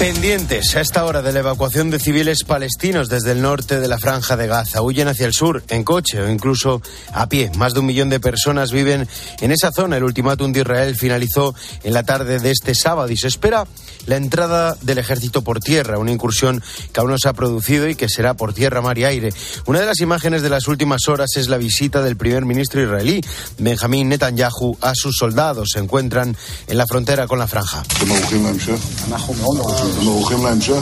Pendientes a esta hora de la evacuación de civiles palestinos desde el norte de la franja de Gaza. Huyen hacia el sur en coche o incluso a pie. Más de un millón de personas viven en esa zona. El ultimátum de Israel finalizó en la tarde de este sábado y se espera la entrada del ejército por tierra, una incursión que aún no se ha producido y que será por tierra, mar y aire. Una de las imágenes de las últimas horas es la visita del primer ministro israelí, Benjamín Netanyahu, a sus soldados. Se encuentran en la frontera con la franja.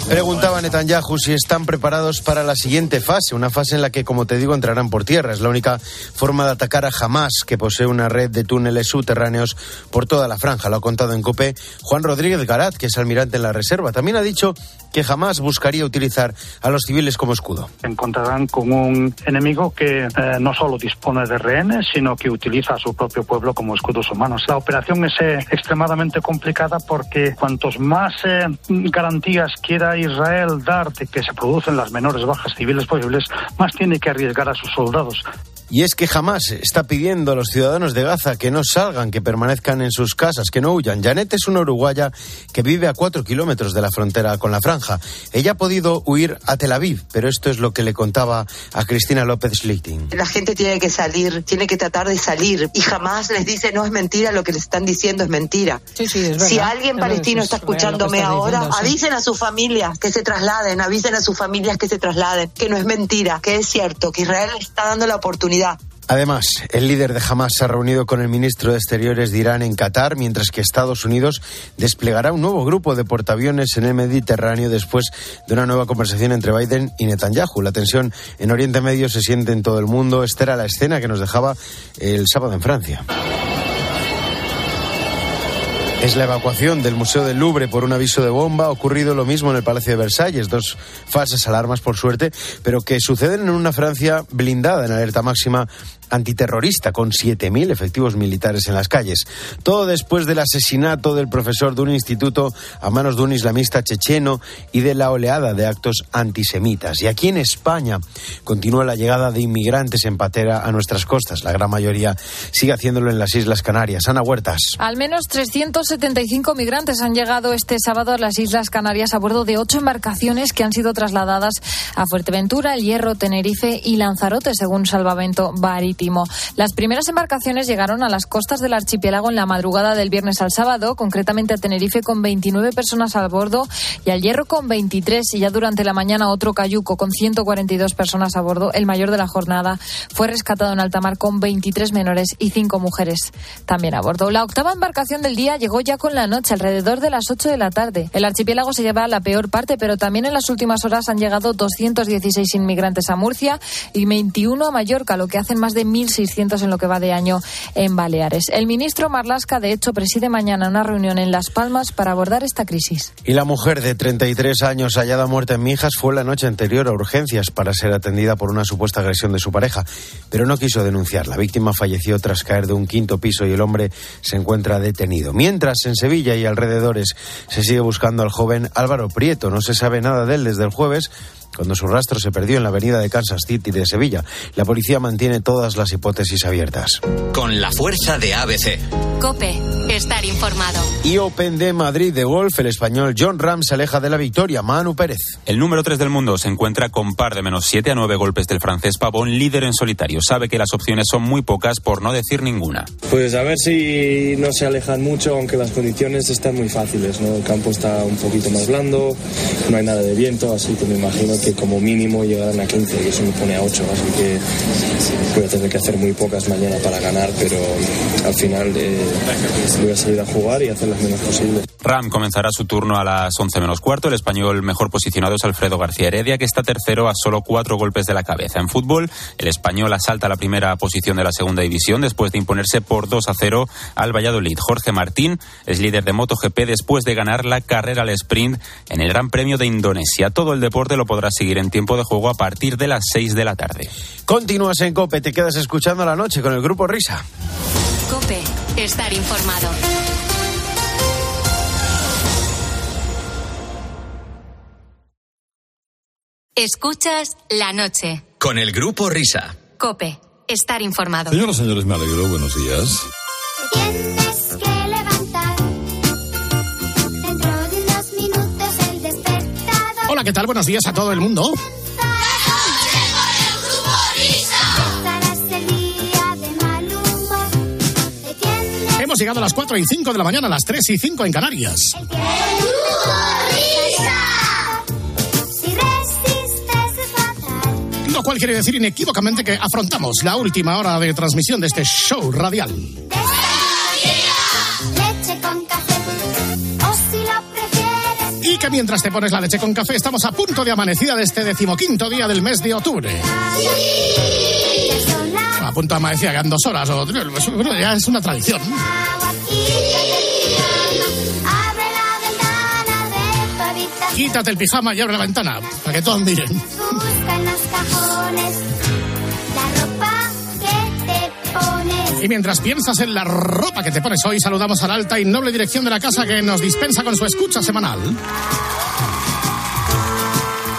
Preguntaba Netanyahu si están preparados para la siguiente fase, una fase en la que, como te digo, entrarán por tierra. Es la única forma de atacar a Hamas, que posee una red de túneles subterráneos por toda la franja. Lo ha contado en COPE Juan Rodríguez Garat, que es almirante en la reserva. También ha dicho que jamás buscaría utilizar a los civiles como escudo. Encontrarán con un enemigo que eh, no solo dispone de rehenes, sino que utiliza a su propio pueblo como escudos humanos. La operación es eh, extremadamente complicada porque cuantos más eh, garantías quiera Israel dar de que se producen las menores bajas civiles posibles, más tiene que arriesgar a sus soldados. Y es que jamás está pidiendo a los ciudadanos de Gaza que no salgan, que permanezcan en sus casas, que no huyan. Janet es una uruguaya que vive a cuatro kilómetros de la frontera con la franja. Ella ha podido huir a Tel Aviv, pero esto es lo que le contaba a Cristina López Schlichting. La gente tiene que salir, tiene que tratar de salir y jamás les dice no es mentira, lo que les están diciendo es mentira. si alguien palestino está escuchándome ahora, avisen a sus familias que se trasladen, avisen a sus familias que se trasladen, que no es mentira, que es cierto, que Israel está dando la oportunidad Además, el líder de Hamas se ha reunido con el ministro de Exteriores de Irán en Qatar, mientras que Estados Unidos desplegará un nuevo grupo de portaaviones en el Mediterráneo después de una nueva conversación entre Biden y Netanyahu. La tensión en Oriente Medio se siente en todo el mundo. Esta era la escena que nos dejaba el sábado en Francia es la evacuación del Museo del Louvre por un aviso de bomba. Ha ocurrido lo mismo en el Palacio de Versalles, dos falsas alarmas por suerte, pero que suceden en una Francia blindada en alerta máxima antiterrorista con 7.000 efectivos militares en las calles. Todo después del asesinato del profesor de un instituto a manos de un islamista checheno y de la oleada de actos antisemitas. Y aquí en España continúa la llegada de inmigrantes en patera a nuestras costas. La gran mayoría sigue haciéndolo en las Islas Canarias. Ana Huertas. Al menos 375 migrantes han llegado este sábado a las Islas Canarias a bordo de ocho embarcaciones que han sido trasladadas a Fuerteventura, El Hierro, Tenerife y Lanzarote, según Salvamento Barit las primeras embarcaciones llegaron a las costas del archipiélago en la madrugada del viernes al sábado, concretamente a Tenerife con 29 personas al bordo y al Hierro con 23 y ya durante la mañana otro cayuco con 142 personas a bordo, el mayor de la jornada, fue rescatado en alta mar con 23 menores y 5 mujeres también a bordo. La octava embarcación del día llegó ya con la noche, alrededor de las 8 de la tarde. El archipiélago se lleva la peor parte, pero también en las últimas horas han llegado 216 inmigrantes a Murcia y 21 a Mallorca, lo que hacen más de 1.600 en lo que va de año en Baleares. El ministro Marlasca, de hecho, preside mañana una reunión en Las Palmas para abordar esta crisis. Y la mujer de 33 años hallada muerta en Mijas fue la noche anterior a urgencias para ser atendida por una supuesta agresión de su pareja, pero no quiso denunciar. La víctima falleció tras caer de un quinto piso y el hombre se encuentra detenido. Mientras, en Sevilla y alrededores se sigue buscando al joven Álvaro Prieto. No se sabe nada de él desde el jueves cuando su rastro se perdió en la avenida de Kansas City de Sevilla. La policía mantiene todas las hipótesis abiertas. Con la fuerza de ABC. Cope, estar informado. Y Open de Madrid de golf, el español John Ram se aleja de la victoria. Manu Pérez. El número 3 del mundo se encuentra con par de menos 7 a 9 golpes del francés Pavón, líder en solitario. Sabe que las opciones son muy pocas, por no decir ninguna. Pues a ver si no se alejan mucho, aunque las condiciones están muy fáciles. ¿no? El campo está un poquito más blando, no hay nada de viento, así que me imagino que como mínimo llegarán a 15 y eso me pone a 8, así que voy a tener que hacer muy pocas mañana para ganar, pero al final eh, voy a salir a jugar y hacer las menos posibles. Ram comenzará su turno a las 11 menos cuarto. El español mejor posicionado es Alfredo García Heredia, que está tercero a solo cuatro golpes de la cabeza. En fútbol, el español asalta la primera posición de la segunda división después de imponerse por 2 a 0 al Valladolid. Jorge Martín es líder de MotoGP después de ganar la carrera al sprint en el Gran Premio de Indonesia. Todo el deporte lo podrá seguir en tiempo de juego a partir de las 6 de la tarde. Continúas en Cope, te quedas escuchando la noche con el grupo Risa. Cope, estar informado. Escuchas la noche. Con el grupo Risa. Cope, estar informado. Señoras y señores, me alegro. Buenos días. Tienes que levantar. Dentro de unos minutos el despertador. Hola, ¿qué tal? Buenos días a todo el mundo. Hemos llegado a las 4 y 5 de la mañana, a las 3 y 5 en Canarias. Lo cual quiere decir inequívocamente que afrontamos la última hora de transmisión de este show radial. Y que mientras te pones la leche con café, estamos a punto de amanecida de este decimoquinto día del mes de octubre. A punto de amanecida, quedan dos horas. O, ya es una tradición. Quítate el pijama y abre la ventana para que todos miren. Y mientras piensas en la ropa que te pones hoy, saludamos a la alta y noble dirección de la casa que nos dispensa con su escucha semanal.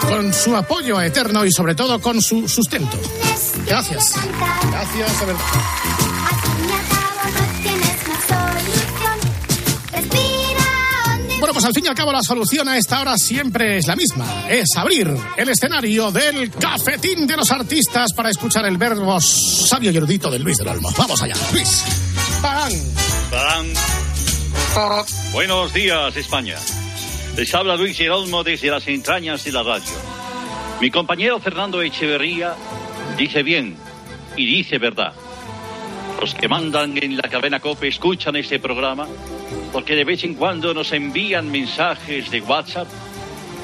Con su apoyo eterno y sobre todo con su sustento. Gracias. Gracias, de verdad. Bueno, pues al fin y al cabo la solución a esta hora siempre es la misma. Es abrir el escenario del cafetín de los artistas para escuchar el verbo sabio y erudito de Luis del Olmo. Vamos allá, Luis. Buenos días, España. Les habla Luis Gerolmo desde las entrañas de la radio. Mi compañero Fernando Echeverría dice bien y dice verdad. Los que mandan en la cadena COPE escuchan este programa porque de vez en cuando nos envían mensajes de WhatsApp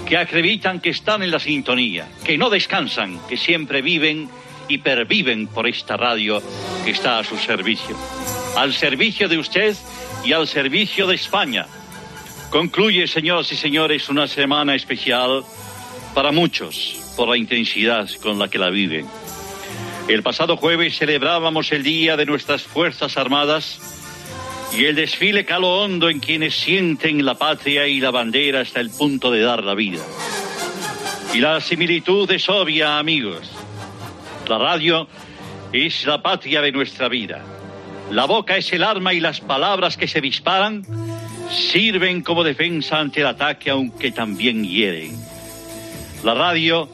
que acreditan que están en la sintonía, que no descansan, que siempre viven y perviven por esta radio que está a su servicio. Al servicio de usted y al servicio de España. Concluye, señoras y señores, una semana especial para muchos por la intensidad con la que la viven. El pasado jueves celebrábamos el Día de nuestras Fuerzas Armadas y el desfile caló hondo en quienes sienten la patria y la bandera hasta el punto de dar la vida. Y la similitud es obvia, amigos. La radio es la patria de nuestra vida. La boca es el arma y las palabras que se disparan sirven como defensa ante el ataque, aunque también hieren. La radio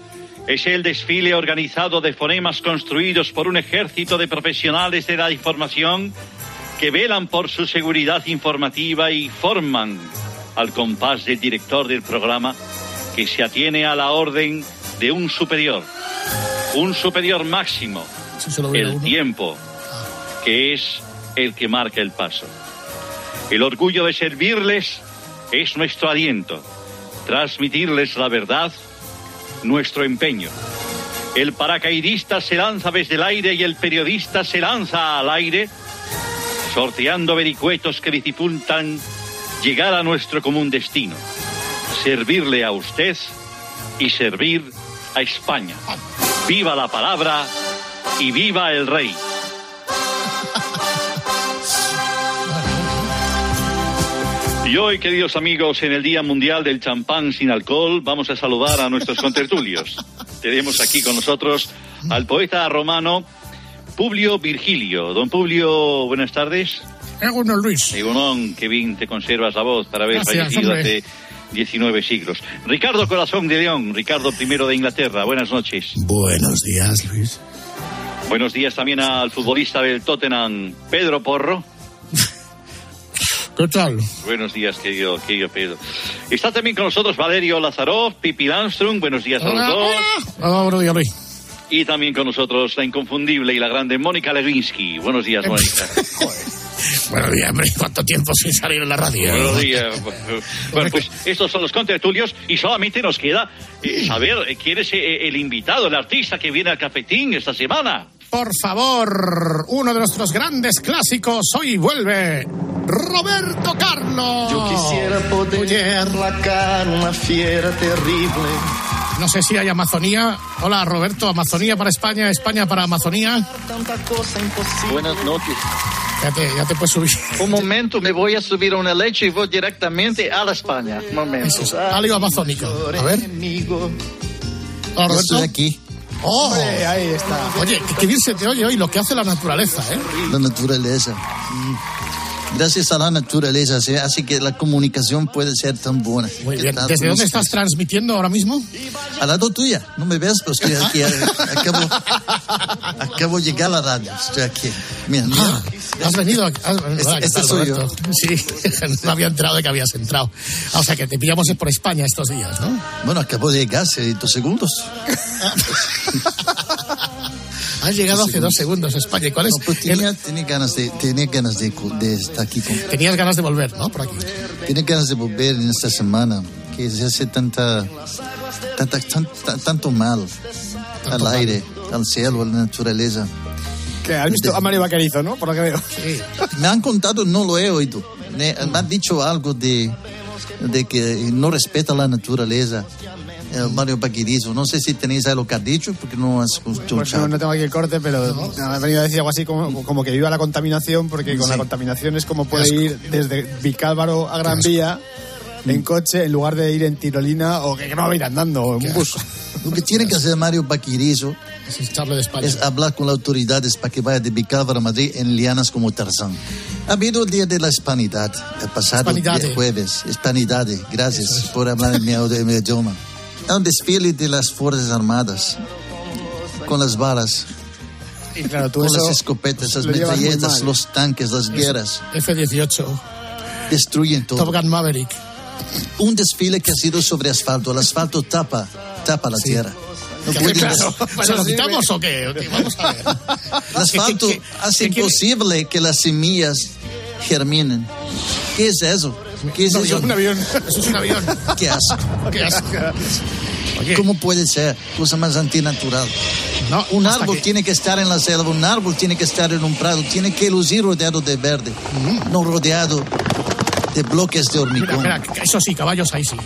es el desfile organizado de fonemas construidos por un ejército de profesionales de la información que velan por su seguridad informativa y forman al compás del director del programa que se atiene a la orden de un superior, un superior máximo, el tiempo, que es el que marca el paso. El orgullo de servirles es nuestro aliento, transmitirles la verdad, nuestro empeño. El paracaidista se lanza desde el aire y el periodista se lanza al aire, sorteando vericuetos que dificultan llegar a nuestro común destino, servirle a usted y servir a España. Viva la palabra y viva el rey. Y hoy, queridos amigos, en el Día Mundial del Champán sin Alcohol, vamos a saludar a nuestros contertulios. Tenemos aquí con nosotros al poeta romano Publio Virgilio. Don Publio, buenas tardes. Egunon Luis. Egunon, qué bien te conservas la voz para haber Gracias, fallecido hombre. hace 19 siglos. Ricardo Corazón de León, Ricardo I de Inglaterra, buenas noches. Buenos días, Luis. Buenos días también al futbolista del Tottenham, Pedro Porro. ¿Qué tal? Buenos días, querido, querido Pedro. Está también con nosotros Valerio Lazarov, Pipi Landström. Buenos días a los dos. hola, buenos días, Luis. Y también con nosotros la inconfundible y la grande Mónica Lewinsky. Buenos días, Mónica. Buenos días, hombre. ¿Cuánto tiempo sin salir en la radio? Buenos días. Bueno, pues estos son los contertulios y solamente nos queda eh, saber eh, quién es eh, el invitado, el artista que viene al cafetín esta semana. Por favor, uno de nuestros grandes clásicos hoy vuelve. Roberto Carlos. Yo quisiera poder placar una fiera terrible. No sé si hay Amazonía. Hola, Roberto. Amazonía para España, España para Amazonía. Tanta cosa imposible. Buenas noches. Ya te, ya te puedes subir. Un momento, me voy a subir a una leche y voy directamente a la España. Un momento. Eso es, algo amazónico. A ver. Hola, Roberto. Estoy aquí. Oh. Hombre, ahí está. Oye, qué- qué bien se te oye hoy lo que hace la naturaleza, ¿eh? La naturaleza. Mm. Gracias a la naturaleza se hace que la comunicación puede ser tan buena. Muy ¿Qué bien. ¿Desde ¿Cómo dónde estás? estás transmitiendo ahora mismo? Al lado tuya. No me ves, pero estoy aquí. eh, Acabo, acabo de llegar a la radio. Estoy aquí. Mira, mira. Ah, has venido. aquí- Este- Hola, ¿qué este tal, soy yo. Sí, no había enterado de que habías entrado. O sea, que te pillamos por España estos días, ¿no? Bueno, acabo de llegar hace dos segundos. Has llegado hace dos segundos a España. ¿Y cuál es? No, pues tenía, tenía ganas, de, tenía ganas de, de estar aquí. Con, Tenías ganas de volver, ¿no? Por aquí. tenía ganas de volver en esta semana. Que se hace tanta, tanta, tan- tan- tanto mal al aire, al cielo, a la naturaleza. Que has visto a Mario Vaquerizo, ¿no? Por lo que veo. Me han contado, no lo he oído. Me, me han dicho algo de, de que no respeta la naturaleza. El Mario Paquirizo. No sé si tenéis algo que ha dicho, porque no has escuchado. Pues no, no tengo aquí el corte, pero me ha venido a decir algo así como, como que viva la contaminación, porque con Sí. la contaminación es como puede ir desde Vicálvaro a Gran Vía en coche en lugar de ir en tirolina o que no va a ir andando o en un bus. Lo que tiene que hacer Mario Paquirizo Es de es hablar con las autoridades para que vaya de Vicálvaro a Madrid en lianas como Tarzán. Ha habido el día de la hispanidad, el pasado Hispanidad. día jueves. Hispanidad, gracias por hablar en mi, en mi idioma. Hay un desfile de las Fuerzas Armadas con las balas, Y claro, tú con eso las escopetas, las lo metralletas, los tanques, las guerras. F-18, Destruyen todo. Top Gun Maverick. Un desfile que ha sido sobre asfalto. El asfalto tapa, tapa la tierra. No ¿Qué pueden claro, des- ¿Se lo quitamos o qué? Vamos a ver. El asfalto ¿Qué- qué- hace qué quiere? imposible que las semillas germinen. ¿Qué es eso? ¿Qué es eso? un avión. Eso es un avión. Qué asco. Qué asco. ¿Cómo puede ser? Cosa más antinatural. no, Un árbol que- tiene que estar en la selva, un árbol tiene que estar en un prado, tiene que lucir rodeado de verde, no rodeado de bloques de hormigón. mira, eso sí, caballos ahí sí.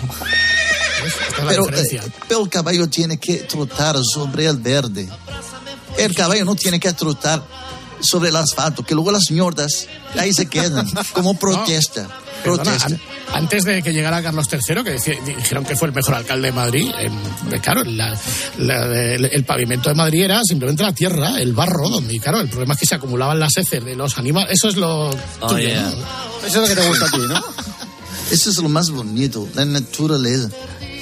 Pero, eh, pero el caballo tiene que trotar sobre el verde. El caballo no tiene que trotar sobre el asfalto, que luego las ñordas ahí se quedan como protesta. Perdona, protesta. an- antes de que llegara Carlos III, que decía- dijeron que fue el mejor alcalde de Madrid, em, claro, la- la- el, el pavimento de Madrid era simplemente la tierra, el barro, donde, y claro, el problema es que se acumulaban las heces de los animales. Eso es lo tuyo, yeah. ¿no? Eso es lo que te gusta a ti, ¿no? Eso es lo más bonito, la naturaleza.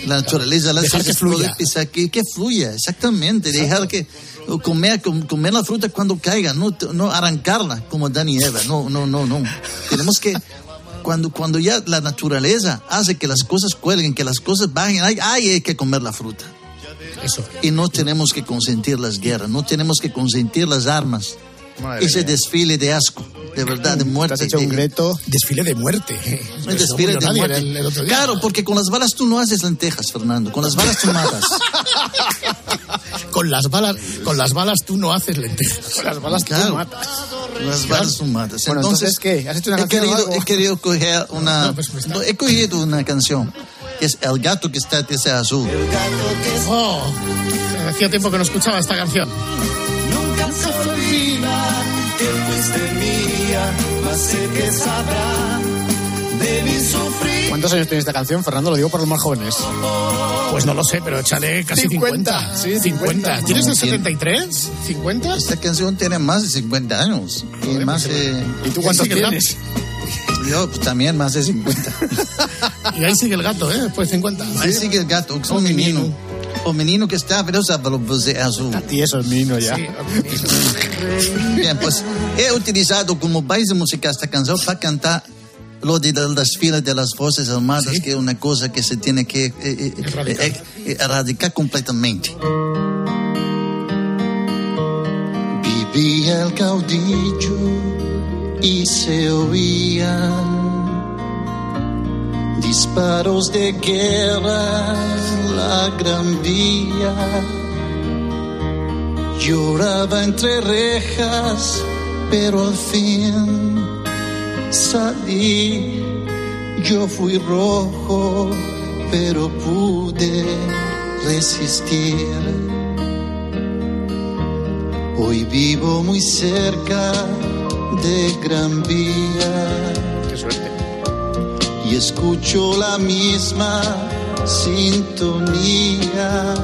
La naturaleza, las Dejar que cosas fluya. pisar, que, que fluya, exactamente. Dejar que comer, com- comer la fruta cuando caiga, no, no arrancarla como Dani y Eva. No, no, no, no. Tenemos que, cuando, cuando ya la naturaleza hace que las cosas cuelguen, que las cosas bajen, ahí hay que comer la fruta. Eso. Y no tenemos que consentir las guerras, no tenemos que consentir las armas. Madre Ese mía. desfile de asco, de verdad, de Te muerte. has hecho un greto. Desfile de muerte. un Eso desfile de muerte. el- el otro día. Claro, porque con las balas tú no haces lentejas, Fernando. Con las balas tú matas. Con las balas, con las balas tú no haces lentejas. Con las balas Claro. tú matas. Con las balas tú matas. Bueno, entonces, ¿qué? ¿Has hecho una he canción o querido, algo? he querido coger una... No, pues no, he cogido una canción que es El gato que está de azul. Oh, hacía tiempo que no escuchaba esta canción. Mía, más sé que sabrá de mi sufrir. ¿Cuántos años tiene esta canción, Fernando? Lo digo por los más jóvenes. Pues no lo sé, pero échale casi 50. 50, sí, 50. ¿Tienes el Como cien. 73? ¿50? Esta canción tiene más de 50 años. Y más de... ¿Y tú cuántos tienes? Yo pues, también más de 50. Y ahí sigue el gato, ¿eh? Después 50. Ahí sigue el gato, que es un menino. Un menino que está, pero usa de azul. A ti eso es menino ya. Sí, Bien, pues he utilizado como base musical esta canción para cantar lo de la- las filas de las Fuerzas Armadas, que es una cosa que se tiene que eh, eh, Erradicar. eh, eh, erradicar completamente. Vivía el caudillo y se oían disparos de guerra en la gran vía. Lloraba entre rejas, pero al fin salí. Yo fui rojo, pero pude resistir. Hoy vivo muy cerca de Gran Vía Qué suerte. Y escucho la misma sintonía.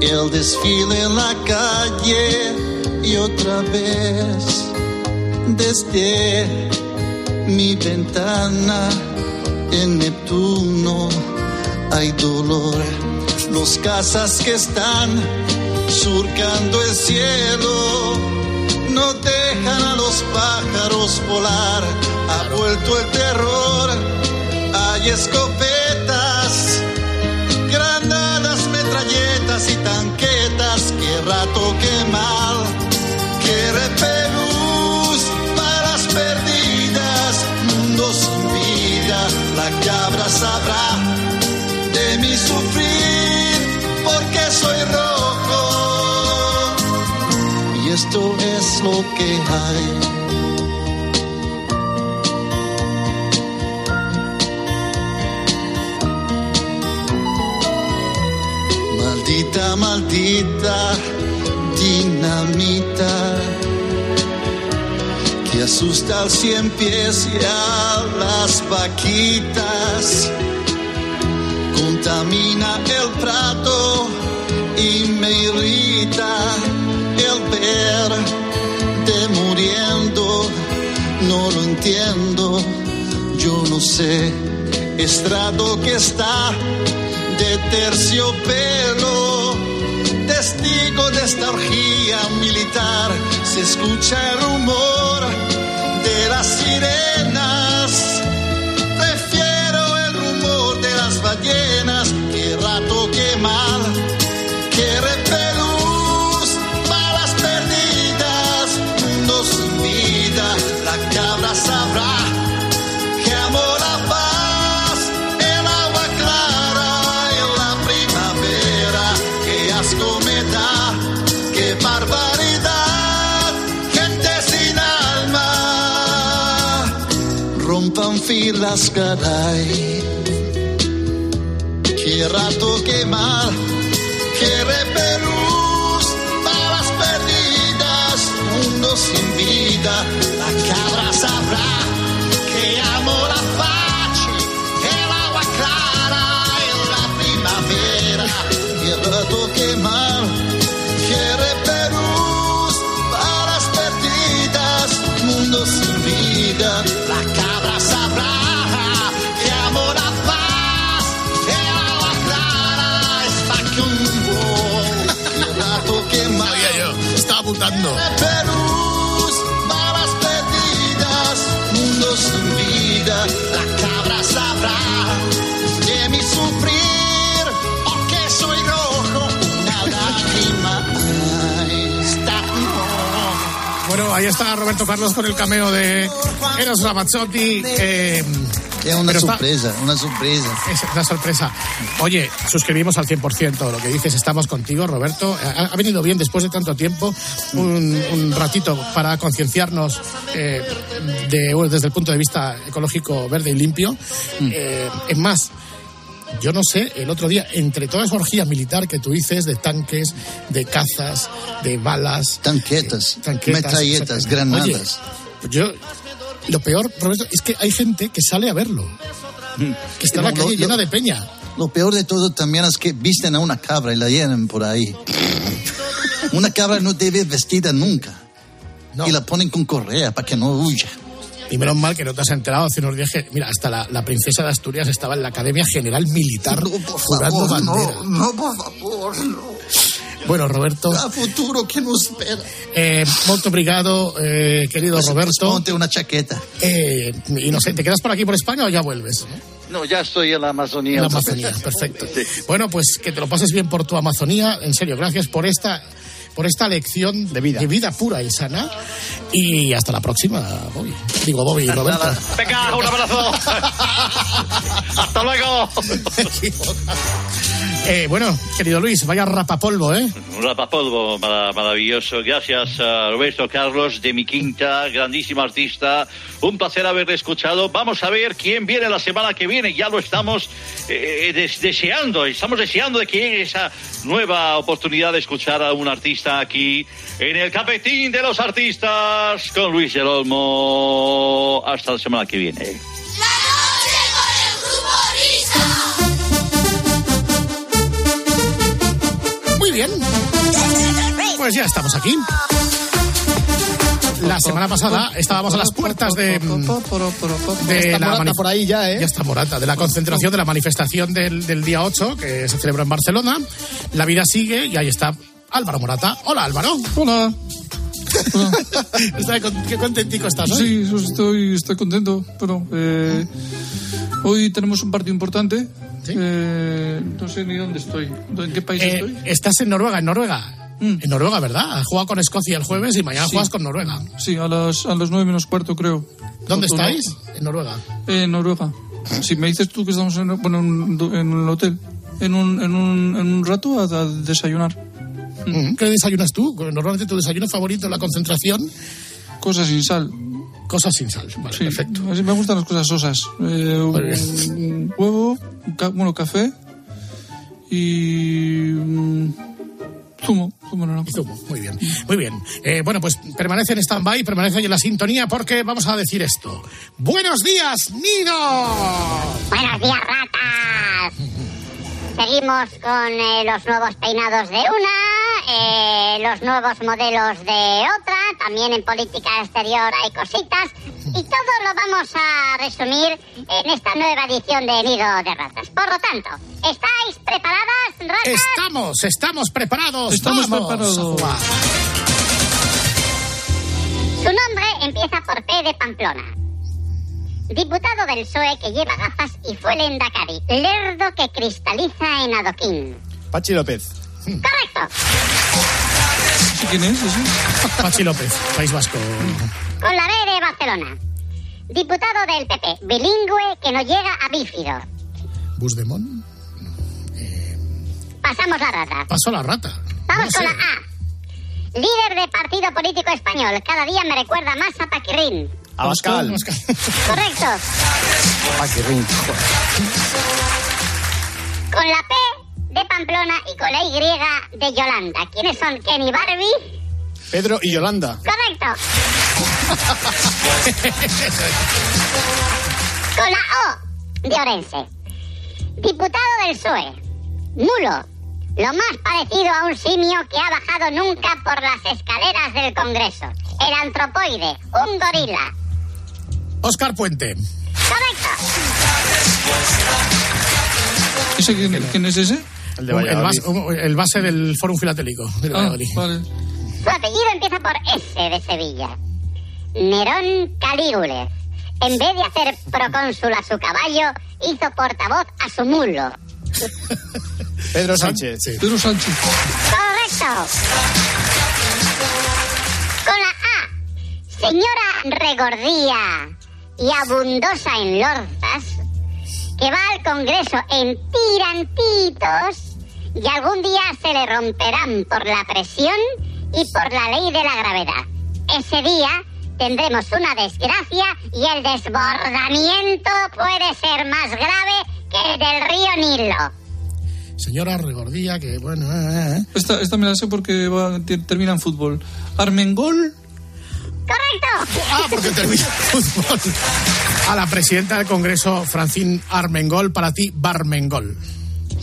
el desfile en la calle y otra vez desde mi ventana en Neptuno hay dolor. Los casas que están surcando el cielo dejan a los pájaros volar. Ha vuelto el terror, hay escopetas, granadas, metralletas y tanquetas. Qué rato, qué mal, qué repelús, balas perdidas, mundo vida. La cabra sabrá de mi sufrir porque soy rojo y esto es Maldita, maldita dinamita que asusta al cien pies y a las vaquitas. Contamina el prato y me irrita el ver No lo entiendo, yo no sé. Estrado que está de terciopelo, testigo de esta orgía militar. Se escucha el rumor de las sirenas. Prefiero el rumor de las ballenas. Qué rato, qué Rompan filas, caray. Qué rato, qué mal, qué repelús, balas perdidas, mundo sin vida. La cabra sabrá que amo la paz, el agua clara en la primavera. Qué rato, Estaba apuntando. Perús, balas perdidas, mundo sin vida, la cabra sabrá de mi sufrir, porque soy rojo, una lágrima. Ay, está Bueno, ahí está Roberto Carlos con el cameo de Eros Ramazzotti. Eh, Es una pero está- sorpresa, una sorpresa. Es una sorpresa. Oye, suscribimos al 100% lo que dices. Estamos contigo, Roberto. Ha, ha venido bien después de tanto tiempo un, un ratito para concienciarnos eh, de- desde el punto de vista ecológico verde y limpio. Eh, es más, yo no sé, el otro día, entre toda esa orgía militar que tú dices, de tanques, de cazas, de balas. Tanquetas, tanquetas, metralletas, granadas. Oye, yo, lo peor, Roberto, es que hay gente que sale a verlo. Que está en la calle llena de peña. Lo peor de todo también es que visten a una cabra y la llenan por ahí. Una cabra no debe vestida nunca. Y la ponen con correa para que no huya. Y menos mal que no te has enterado hace unos días que, mira, hasta la, la princesa de Asturias estaba en la Academia General Militar jurando favor, no, bandera. no, por favor, no. Bueno, Roberto, A futuro que nos espera. eh, molto obrigado, eh, querido Pues- pues Roberto. ponte una chaqueta. Eh, y no sé, ¿te quedas por aquí por España o ya vuelves? No, ya estoy en la Amazonía. En la Amazonía, perfecto. Bueno, pues que te lo pases bien por tu Amazonía. En serio, gracias por esta por esta lección de vida, pura y sana. Y hasta la próxima, Bobby. Digo, Bobby y Roberto. Venga, un abrazo. Hasta luego. Eh, bueno, querido Luis, vaya rapapolvo, ¿eh? Un rapapolvo mara- maravilloso. Gracias a Roberto Carlos de mi quinta, grandísimo artista. Un placer haberle escuchado. Vamos a ver quién viene la semana que viene. Ya lo estamos eh, des- deseando. Estamos deseando de que llegue esa nueva oportunidad de escuchar a un artista aquí en el Capetín de los Artistas con Luis del Olmo. Hasta la semana que viene. Muy bien. Pues ya estamos aquí. La semana pasada estábamos a las puertas de, de Está la Morata por ahí ya, ¿eh? Ya está Morata, de la concentración de la manifestación del, del día 8 que se celebró en Barcelona. La vida sigue y ahí está Álvaro Morata. Hola Álvaro. Hola. Qué contentico estás hoy. Sí, estoy, estoy contento. Bueno, eh, hoy tenemos un partido importante. Eh, no sé ni dónde estoy. ¿En qué país Eh, estoy? estás en Noruega, en Noruega. En Noruega, ¿verdad? Jugado con Escocia el jueves y mañana Sí. juegas con Noruega. Sí, a las, a las nueve menos cuarto, creo. ¿Dónde O- o no. estáis? En Noruega. En Noruega. Si me dices tú que estamos en, bueno, en, el hotel, en un, en un, en un rato a, a desayunar. Mm, ¿Qué desayunas tú? Normalmente tu desayuno favorito en la concentración. Cosas sin sal. Cosas sin sal. Vale, Sí, perfecto. así me gustan las cosas sosas. Eh, un, un huevo, un ca- bueno, café y mm, zumo, zumo naranja. Zumo, muy bien. Muy bien. Eh, bueno, pues permanece en stand-by, permanece en la sintonía porque vamos a decir esto. ¡Buenos días, Nino! Buenos días, ratas. Seguimos con eh, los nuevos peinados de una, eh, los nuevos modelos de otra, también en política exterior hay cositas, y todo lo vamos a resumir en esta nueva edición de Nido de Ratas. Por lo tanto, ¿estáis preparadas, ratas? Estamos, estamos preparados. Estamos Vamos preparados. a jugar. Su nombre empieza por P de Pamplona. Diputado del PSOE que lleva gafas y fue lendakari. Lerdo que cristaliza en adoquín. Pachi López. Correcto. ¿Sí quién es ese? Pachi López, País Vasco. Con la B de Barcelona. Diputado del PP, bilingüe que no llega a bífido. Busdemont. Pasamos la rata. Pasó la rata. Vamos No con sé. la A. Líder de partido político español. Cada día me recuerda más a Paquirrín. Abascal. Correcto. Paquirrín. Con la P de Pamplona y con la Y de Yolanda. ¿Quiénes son Kenny Barbie? Pedro y Yolanda. Correcto. Con la O de Orense. Diputado del PSOE. Mulo. Lo más parecido a un simio que ha bajado nunca por las escaleras del Congreso. El antropoide. Un gorila. Oscar Puente. Correcto. ¿Ese quién, quién es ese? El de el, base, el base del Fórum Filatélico. de Ah, Valladolid. vale. Su apellido empieza por S de Sevilla. Nerón Calígules. En vez de hacer procónsul a su caballo, hizo portavoz a su mulo. Pedro Sánchez. Pedro Sánchez. Correcto. Con la A. Señora regordía y abundosa en lorzas, que va al Congreso en tirantitos y algún día se le romperán por la presión y por la ley de la gravedad. Ese día tendremos una desgracia y el desbordamiento puede ser más grave que el del río Nilo. Señora Regordía, que bueno. eh, eh. Esta, esta me la sé porque va- termina en fútbol. Armengol. ¡Correcto! Ah, porque termina el fútbol. A la presidenta del Congreso, Francine Armengol, para ti, Barmengol.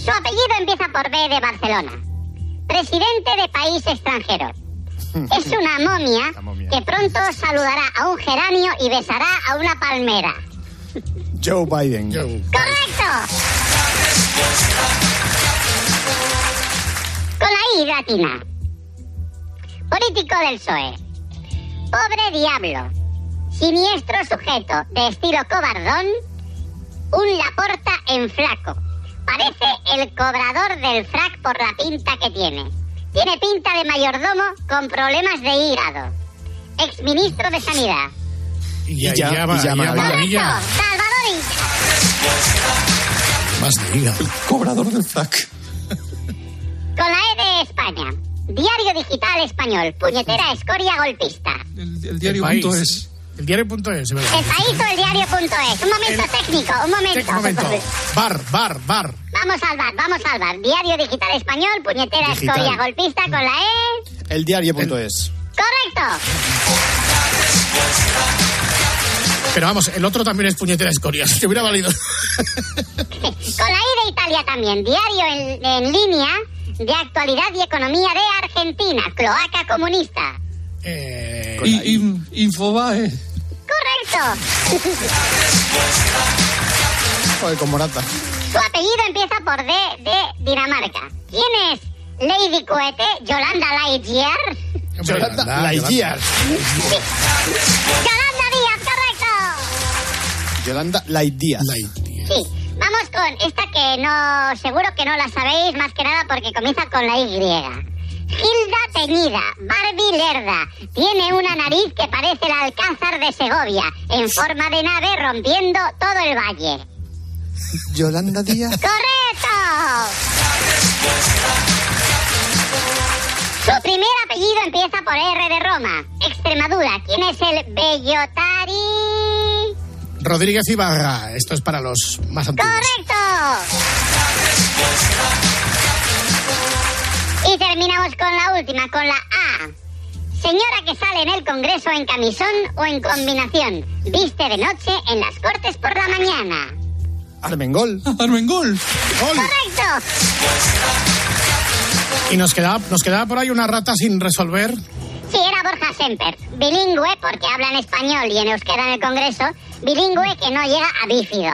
Su apellido empieza por B de Barcelona. Presidente de país extranjero. Es una momia, que pronto saludará a un geranio y besará a una palmera. Joe Biden. ¡Correcto! Con la I latina. Político del PSOE. Pobre diablo. Siniestro sujeto de estilo cobardón. Un Laporta en flaco. Parece el cobrador del frac por la pinta que tiene. Tiene pinta de mayordomo con problemas de hígado. Exministro de Sanidad. Y ya, Y ya, y ya, va- y ya. Salvador. Más de hígado. Cobrador del frac. Con la E de España. Diario Digital Español. Puñetera escoria golpista. El, el diario El diario.es, ¿verdad? El país o el diario.es. Un momento técnico, un momento. Un momento. Bar, bar, bar. Vamos al bar, vamos al bar. Diario Digital Español, puñetera Digital. escoria golpista con la E. El diario.es. Correcto. Pero vamos, el otro también es puñetera escoria. Te hubiera valido. Con la I de Italia también. Diario en, en línea de actualidad y economía de Argentina, cloaca comunista. Y, y- Infobae. Correcto. Joder, con Morata. Su apellido empieza por D de Dinamarca. ¿Quién es Lady Cohete? Yolanda Lightyear. Yolanda Lightyear. Yolanda Díaz, correcto. Yolanda Lightyear. Sí, vamos con esta que no, seguro que no la sabéis más que nada porque comienza con la Y. Hilda Teñida, Barbie Lerda, tiene una nariz que parece el alcázar de Segovia, en forma de nave rompiendo todo el valle. Yolanda Díaz. ¡Correcto! Su primer apellido empieza por R de Roma, Extremadura. ¿Quién es el Bellotari? Rodríguez Ibarra. Esto es para los más antiguos. ¡Correcto! Y terminamos con la última, con la A. Señora que sale en el Congreso en camisón o en combinación. Viste de noche en las Cortes por la mañana. Armengol. Armengol. ¡Correcto! Y nos quedaba, nos quedaba por ahí una rata sin resolver. Sí, era Borja Semper. Bilingüe porque habla en español y en euskera en el Congreso. Bilingüe que no llega a bífido.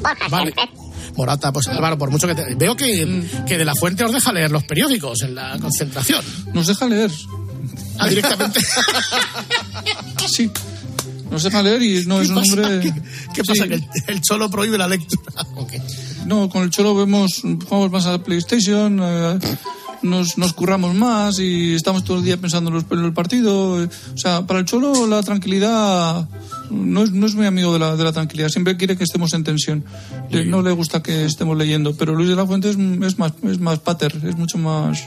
Borja Vale. Semper. Morata, pues Álvaro, por mucho que te... Veo que, que de la fuente os deja leer los periódicos en la concentración. Nos deja leer. Ah, directamente. Sí. Nos deja leer y no es un pasa? hombre. ¿Qué, qué pasa? Sí. ¿Que el, el cholo prohíbe la lectura? No, con el Cholo vemos, jugamos más a la PlayStation, eh, nos, nos curramos más y estamos todo el día pensando en los en el partido. O sea, para el Cholo la tranquilidad no es, no es muy amigo de la, de la tranquilidad, siempre quiere que estemos en tensión. Le- no le gusta que estemos leyendo, pero Luis de la Fuente es, es más es más pater, es mucho más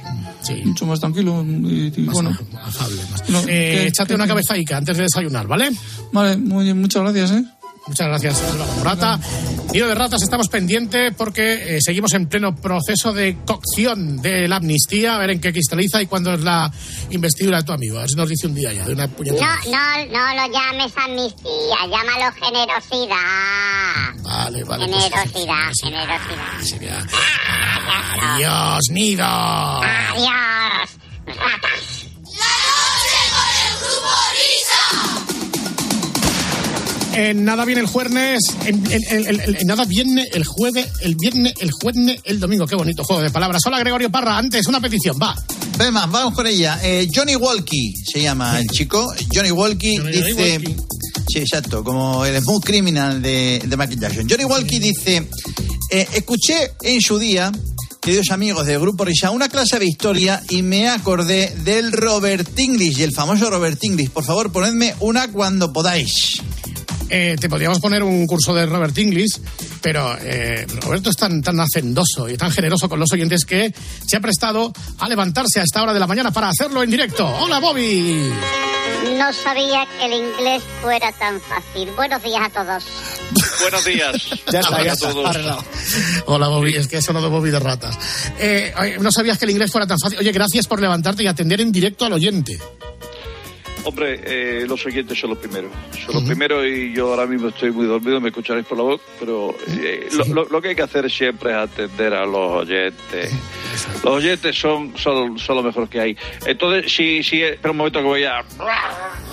mucho más tranquilo y, y bueno. Afable, más. No, Eh, que- échate que- una cabezaica antes de desayunar, ¿vale? Vale, muy muchas gracias, ¿eh? Muchas gracias, Álvaro Morata. Nido de ratas, estamos pendientes porque eh, seguimos en pleno proceso de cocción de la amnistía, a ver en qué cristaliza y cuándo es la investidura de tu amigo. A ver si nos dice un día ya, de una No, puñetera. no, no lo llames amnistía, llámalo generosidad. Vale, vale. pues, Generosidad, generosidad. Adiós, Nido. Adiós, ratas. En nada viene el jueves, en, en- en- en- en nada viene el jueves, el viernes, el jueves, el domingo. Qué bonito juego de palabras. Hola, Gregorio Parra. Antes, una petición, va. Venga, vamos con ella. Eh, Johnny Walkie se llama el chico. Johnny Walkie Johnny dice. Walkie. Sí, exacto, como el Smooth Criminal de, de Michael Jackson. Johnny Walkie dice: eh, Escuché en su día, queridos amigos del grupo Risa, una clase de historia y me acordé del Robert English, el famoso Robert English. Por favor, ponedme una cuando podáis. Eh, te podríamos poner un curso de Robert Inglis, pero eh, Roberto es tan, tan hacendoso y tan generoso con los oyentes que se ha prestado a levantarse a esta hora de la mañana para hacerlo en directo. ¡Hola, Bobby! No sabía que el inglés fuera tan fácil. Buenos días a todos. Buenos días. Ya está, Hola ya a está. arreglado. Hola, Bobby. Es que he sonado Bobby de ratas. Eh, no sabías que el inglés fuera tan fácil. Oye, gracias por levantarte y atender en directo al oyente. Hombre, eh, los oyentes son los primeros. Son los primeros y yo ahora mismo estoy muy dormido, me escucharéis por la voz, pero eh, lo, lo- lo que hay que hacer siempre es atender a los oyentes. Los oyentes son, son, son lo mejor que hay. Entonces, si, si, espera un momento que voy a...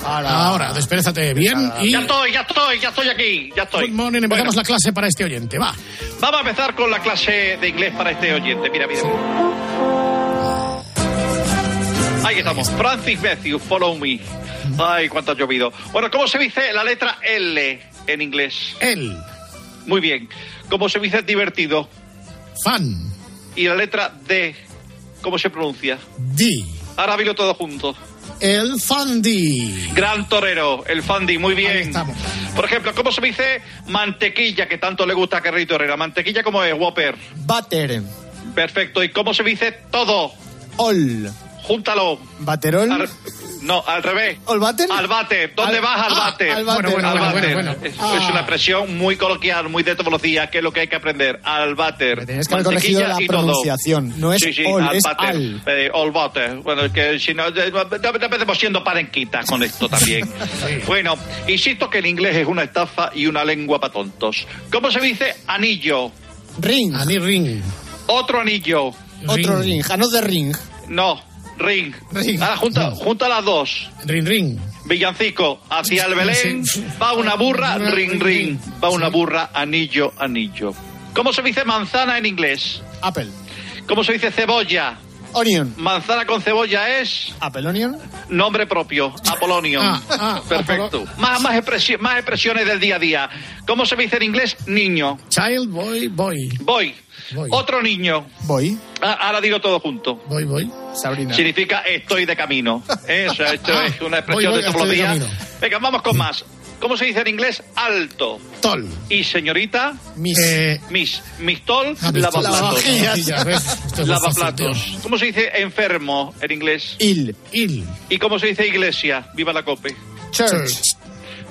Ahora, despérezate bien y... Ya estoy, ya estoy, ya estoy aquí, ya estoy. Good morning, empezamos Bueno. la clase para este oyente. Va. Vamos a empezar con la clase de inglés para este oyente. Mira, mira. Ahí estamos. Francis Matthew, follow me. Ay, cuánto ha llovido. Bueno, ¿cómo se dice la letra L en inglés? El. Muy bien. ¿Cómo se dice divertido? Fan. Y la letra D, ¿cómo se pronuncia? D. Ahora dilo todo junto. El Fandi. Gran torero, el Fandi, muy bien. Por ejemplo, ¿cómo se dice mantequilla, que tanto le gusta a Carrito Herrera? Mantequilla, ¿cómo es, Whopper? Butter. Perfecto. ¿Y cómo se dice todo? All. Júntalo. Baterol. Al- no, al revés. ¿All bater? Al váter. ¿Dónde Al- vas al ah, váter? al váter. Bueno, bueno, Al bueno, bueno, bueno. Es, Ah. es una expresión muy coloquial, muy de todos los días, que es lo que hay que aprender. Al váter. Tienes que haber corregido la pronunciación. No es sí, sí, all, al es váter. al. Eh, all váter. Bueno, es que si no, empecemos siendo parenquitas con esto también. Bueno, insisto que el inglés es una estafa y una lengua para tontos. ¿Cómo se dice anillo? Ring. Ani Ring. Otro anillo. Otro ring, another ring. No, ring. Ahora junta, junta las dos. Ring, ring. Villancico, hacia el Belén, va una burra, ring, ring, ring. Va una burra, anillo, anillo. ¿Cómo se dice manzana en inglés? Apple. ¿Cómo se dice cebolla? Onion. Manzana con cebolla es Apple onion. nombre propio, Apolonio. Ah, ah, Perfecto. Más, más, expresi- más expresiones del día a día. ¿Cómo se dice en inglés? Niño. Child, boy, boy. Voy. Voy. Otro niño. Voy. Ah, Ahora digo todo junto. Voy, voy. Sabrina. Significa estoy de camino. ¿eh? O sea, esto Ah, es una voy, expresión voy, de todos los estoy de días. camino. Venga, vamos con más. ¿Cómo se dice en inglés? Alto. Tol. Y señorita, Miss. Eh, Miss. Mistol, ah, visto, lavaplatos. Lavaplatos. ¿Cómo se dice enfermo en inglés? Il. Il. ¿Y cómo se dice iglesia? Viva la cope. Church.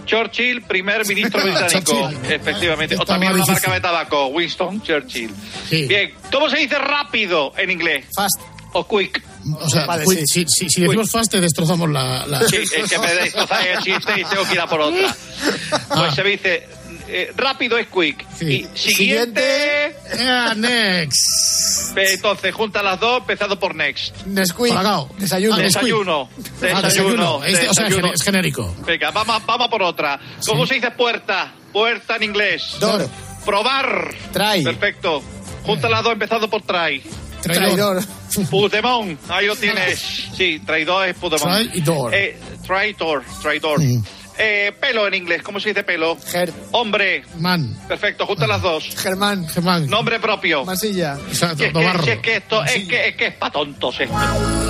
Churchill, primer ministro británico. Efectivamente. O también una marca de tabaco. Winston Churchill. Sí. Bien. ¿Cómo se dice rápido en inglés? Fast. O quick. O sea, Vale, uy, sí. si, si, si decimos fast, te destrozamos la. la- Sí, es que me destrozáis el chiste y tengo que ir a por otra. Pues Ah. se dice, eh, rápido es quick. Sí. Y siguiente, Yeah, next. eh, entonces junta las dos, empezando por next. Nesquik. Colacao. Desayuno. Ah, Nesquik. Desayuno, Ah, desayuno, Este, o sea, desayuno. es genérico. Venga, vamos, vamos por otra. ¿Cómo Sí. se dice puerta? Puerta en inglés. Door. Probar. Try. Perfecto. Junta las dos, empezando por try. Traidor. Putemón, ahí lo tienes. Sí, traidor es Putemón. Traidor. Eh, traidor, traidor. Mm. Eh, pelo en inglés, ¿cómo se dice pelo? Ger. Hombre, Man. perfecto, junta las dos. Germán. Germán. Nombre propio. Masilla. Exacto, es, que, si es que esto es que es que es pa' tontos esto.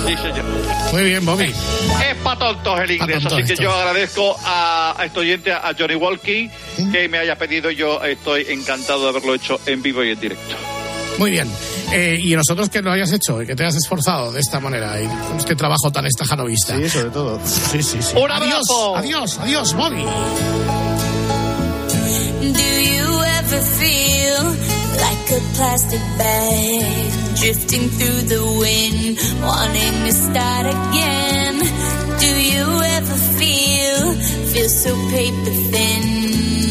Sí, señor. Muy bien, Bobby. Es pa' tontos el inglés, tontos así que esto. yo agradezco a, a este oyente, a Johnny Walkie, que me haya pedido. Yo estoy encantado de haberlo hecho en vivo y en directo. Muy bien. Eh, y nosotros que lo hayas hecho y que te hayas esforzado de esta manera y con este trabajo tan estajanovista. Sí, sobre todo. Sí, sí, sí. ¡Un adiós, abrazo! adiós, adiós, Bobby. Do you ever feel like a plastic bag drifting through the wind, wanting to start again? Do you ever feel feel so paper thin,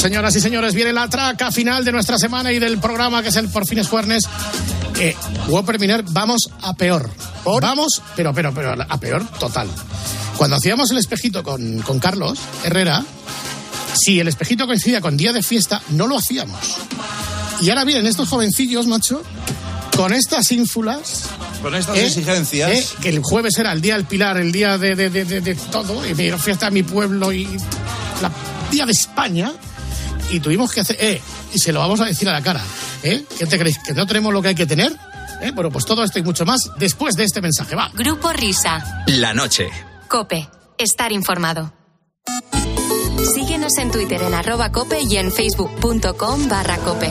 señoras y señores, viene la traca final de nuestra semana y del programa que es el Por Fines Juernes. Eh, Whopper Miner, vamos a peor. Vamos, pero, pero, pero, a peor total. Cuando hacíamos el espejito con, con Carlos Herrera, si el espejito coincidía con día de fiesta, no lo hacíamos. Y ahora vienen estos jovencillos, macho, con estas ínfulas. Con estas ¿eh? exigencias. ¿eh? Que el jueves era el día del Pilar, el día de, de- de- de- de todo, y me dieron fiesta a mi pueblo y la día de España. Y tuvimos que hacer, eh, y se lo vamos a decir a la cara, ¿eh? ¿Qué te creéis? ¿Que no tenemos lo que hay que tener? ¿Eh? Bueno, pues todo esto y mucho más después de este mensaje. Va. Grupo Risa. La noche. Cope. Estar informado. Síguenos en Twitter en arroba cope y en facebook.com barra cope.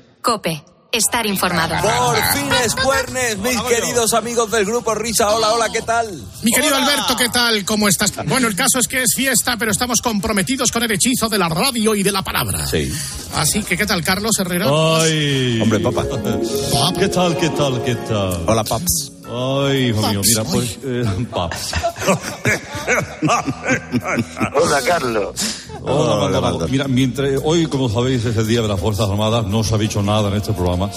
COPE. Estar informado. Por fin es viernes, mis queridos amigos del grupo Risa. Hola, hola, ¿qué tal? Mi querido Alberto, ¿qué tal? ¿Cómo estás? Bueno, el caso es que es fiesta, pero estamos comprometidos con el hechizo de la radio y de la palabra. Sí. Así que, ¿qué tal, Carlos Herrera? Ay. Hombre, papá. ¿Qué tal, qué tal, qué tal? Hola, paps. Ay, hijo mío, mira, pues, eh, paps. Hola, Carlos. Hola, Maldonado. Mira, mientras, hoy, como sabéis, es el Día de las Fuerzas Armadas, no se ha dicho nada en este programa.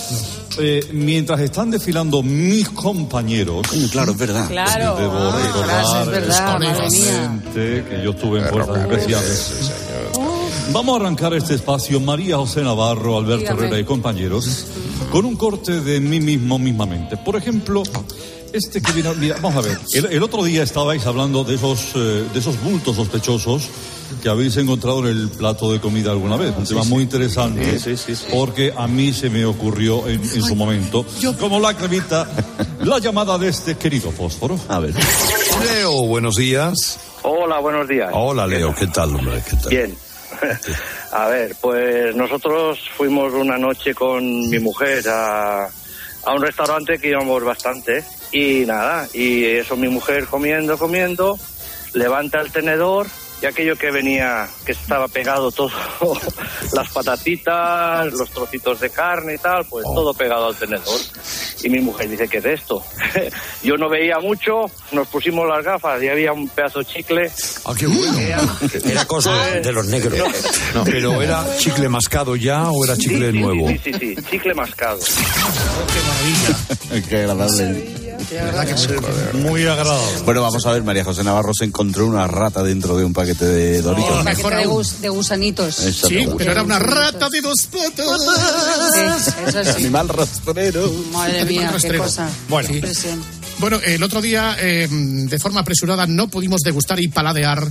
Eh, mientras están desfilando mis compañeros... claro, es verdad. Claro. Debo Ah, recordar es verdad, que yo estuve en fuerzas especiales. Vamos a arrancar este espacio, María José Navarro, Alberto Dígame. Herrera y compañeros, con un corte de mí mismo mismamente. Por ejemplo, este que viene, mira, vamos a ver, el, el otro día estabais hablando de esos, eh, de esos bultos sospechosos que habéis encontrado en el plato de comida alguna vez. Un tema muy interesante, porque a mí se me ocurrió en, en su momento, como la cremita, la llamada de este querido fósforo. A ver. Leo, buenos días. Hola, buenos días. Hola, Leo, ¿qué tal, hombre? ¿Qué tal? Bien. A ver, pues nosotros fuimos una noche con mi mujer a, a un restaurante que íbamos bastante y nada, y eso mi mujer comiendo, comiendo, levanta el tenedor y aquello que venía, que estaba pegado todo, las patatitas, los trocitos de carne y tal, pues todo pegado al tenedor. Y mi mujer dice, ¿qué es esto? Yo no veía mucho, nos pusimos las gafas y había un pedazo de chicle. Ah, qué bueno. Era cosa de los negros. No, pero ¿era chicle mascado ya o era chicle Sí, sí, nuevo? Sí, sí, sí, chicle mascado. Qué agradable. Muy agradable. Bueno, vamos a ver, María José Navarro se encontró una rata dentro de un paquete de Doritos. Un paquete de, gus- de gusanitos. Sí, pero era una rata de dos patas. Sí, eso sí. Animal rastrero. Madre mía, qué Rastrero. cosa. Bueno. Bueno, el otro día, eh, de forma apresurada, no pudimos degustar y paladear,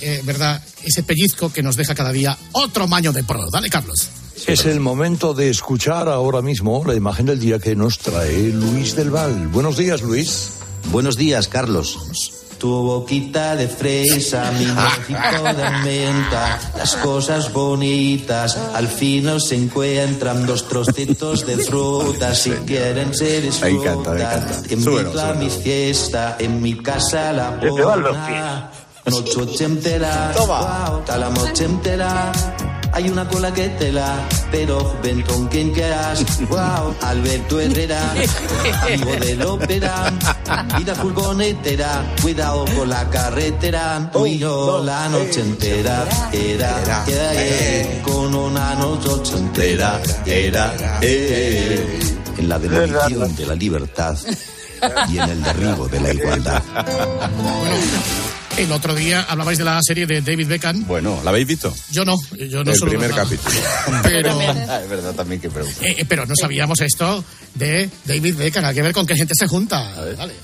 eh, ¿verdad?, ese pellizco que nos deja cada día otro maño de pro. Dale, Carlos. Es el momento de escuchar ahora mismo la imagen del día que nos trae Luis del Val. Buenos días, Luis. Buenos días, Carlos. Tu boquita de fresa, mi mojito de menta, las cosas bonitas al fin nos encuentran dos trocitos de fruta si quieren se disfrutan. encanta. Te invito a mi fiesta, en mi casa la Se te van los bona. Noche entera, guau, ta la noche entera. Hay una cola que tela, pero ven con quien quieras. Wow, Alberto Herrera, amigo del ópera. Vida furgonetera, cuidado con la carretera. Tú y yo la noche entera, era, era, eh, con una noche entera, era, eh. En la demolición de la libertad y en el derribo de la igualdad. El otro día hablabais de la serie de David Beckham. Bueno, ¿la habéis visto? Yo no, yo no el solo primer capítulo. Pero- Ah, es verdad también que pregunta. Eh, eh, pero no sabíamos esto de David Beckham. Hay que ver con qué gente se junta. Vale.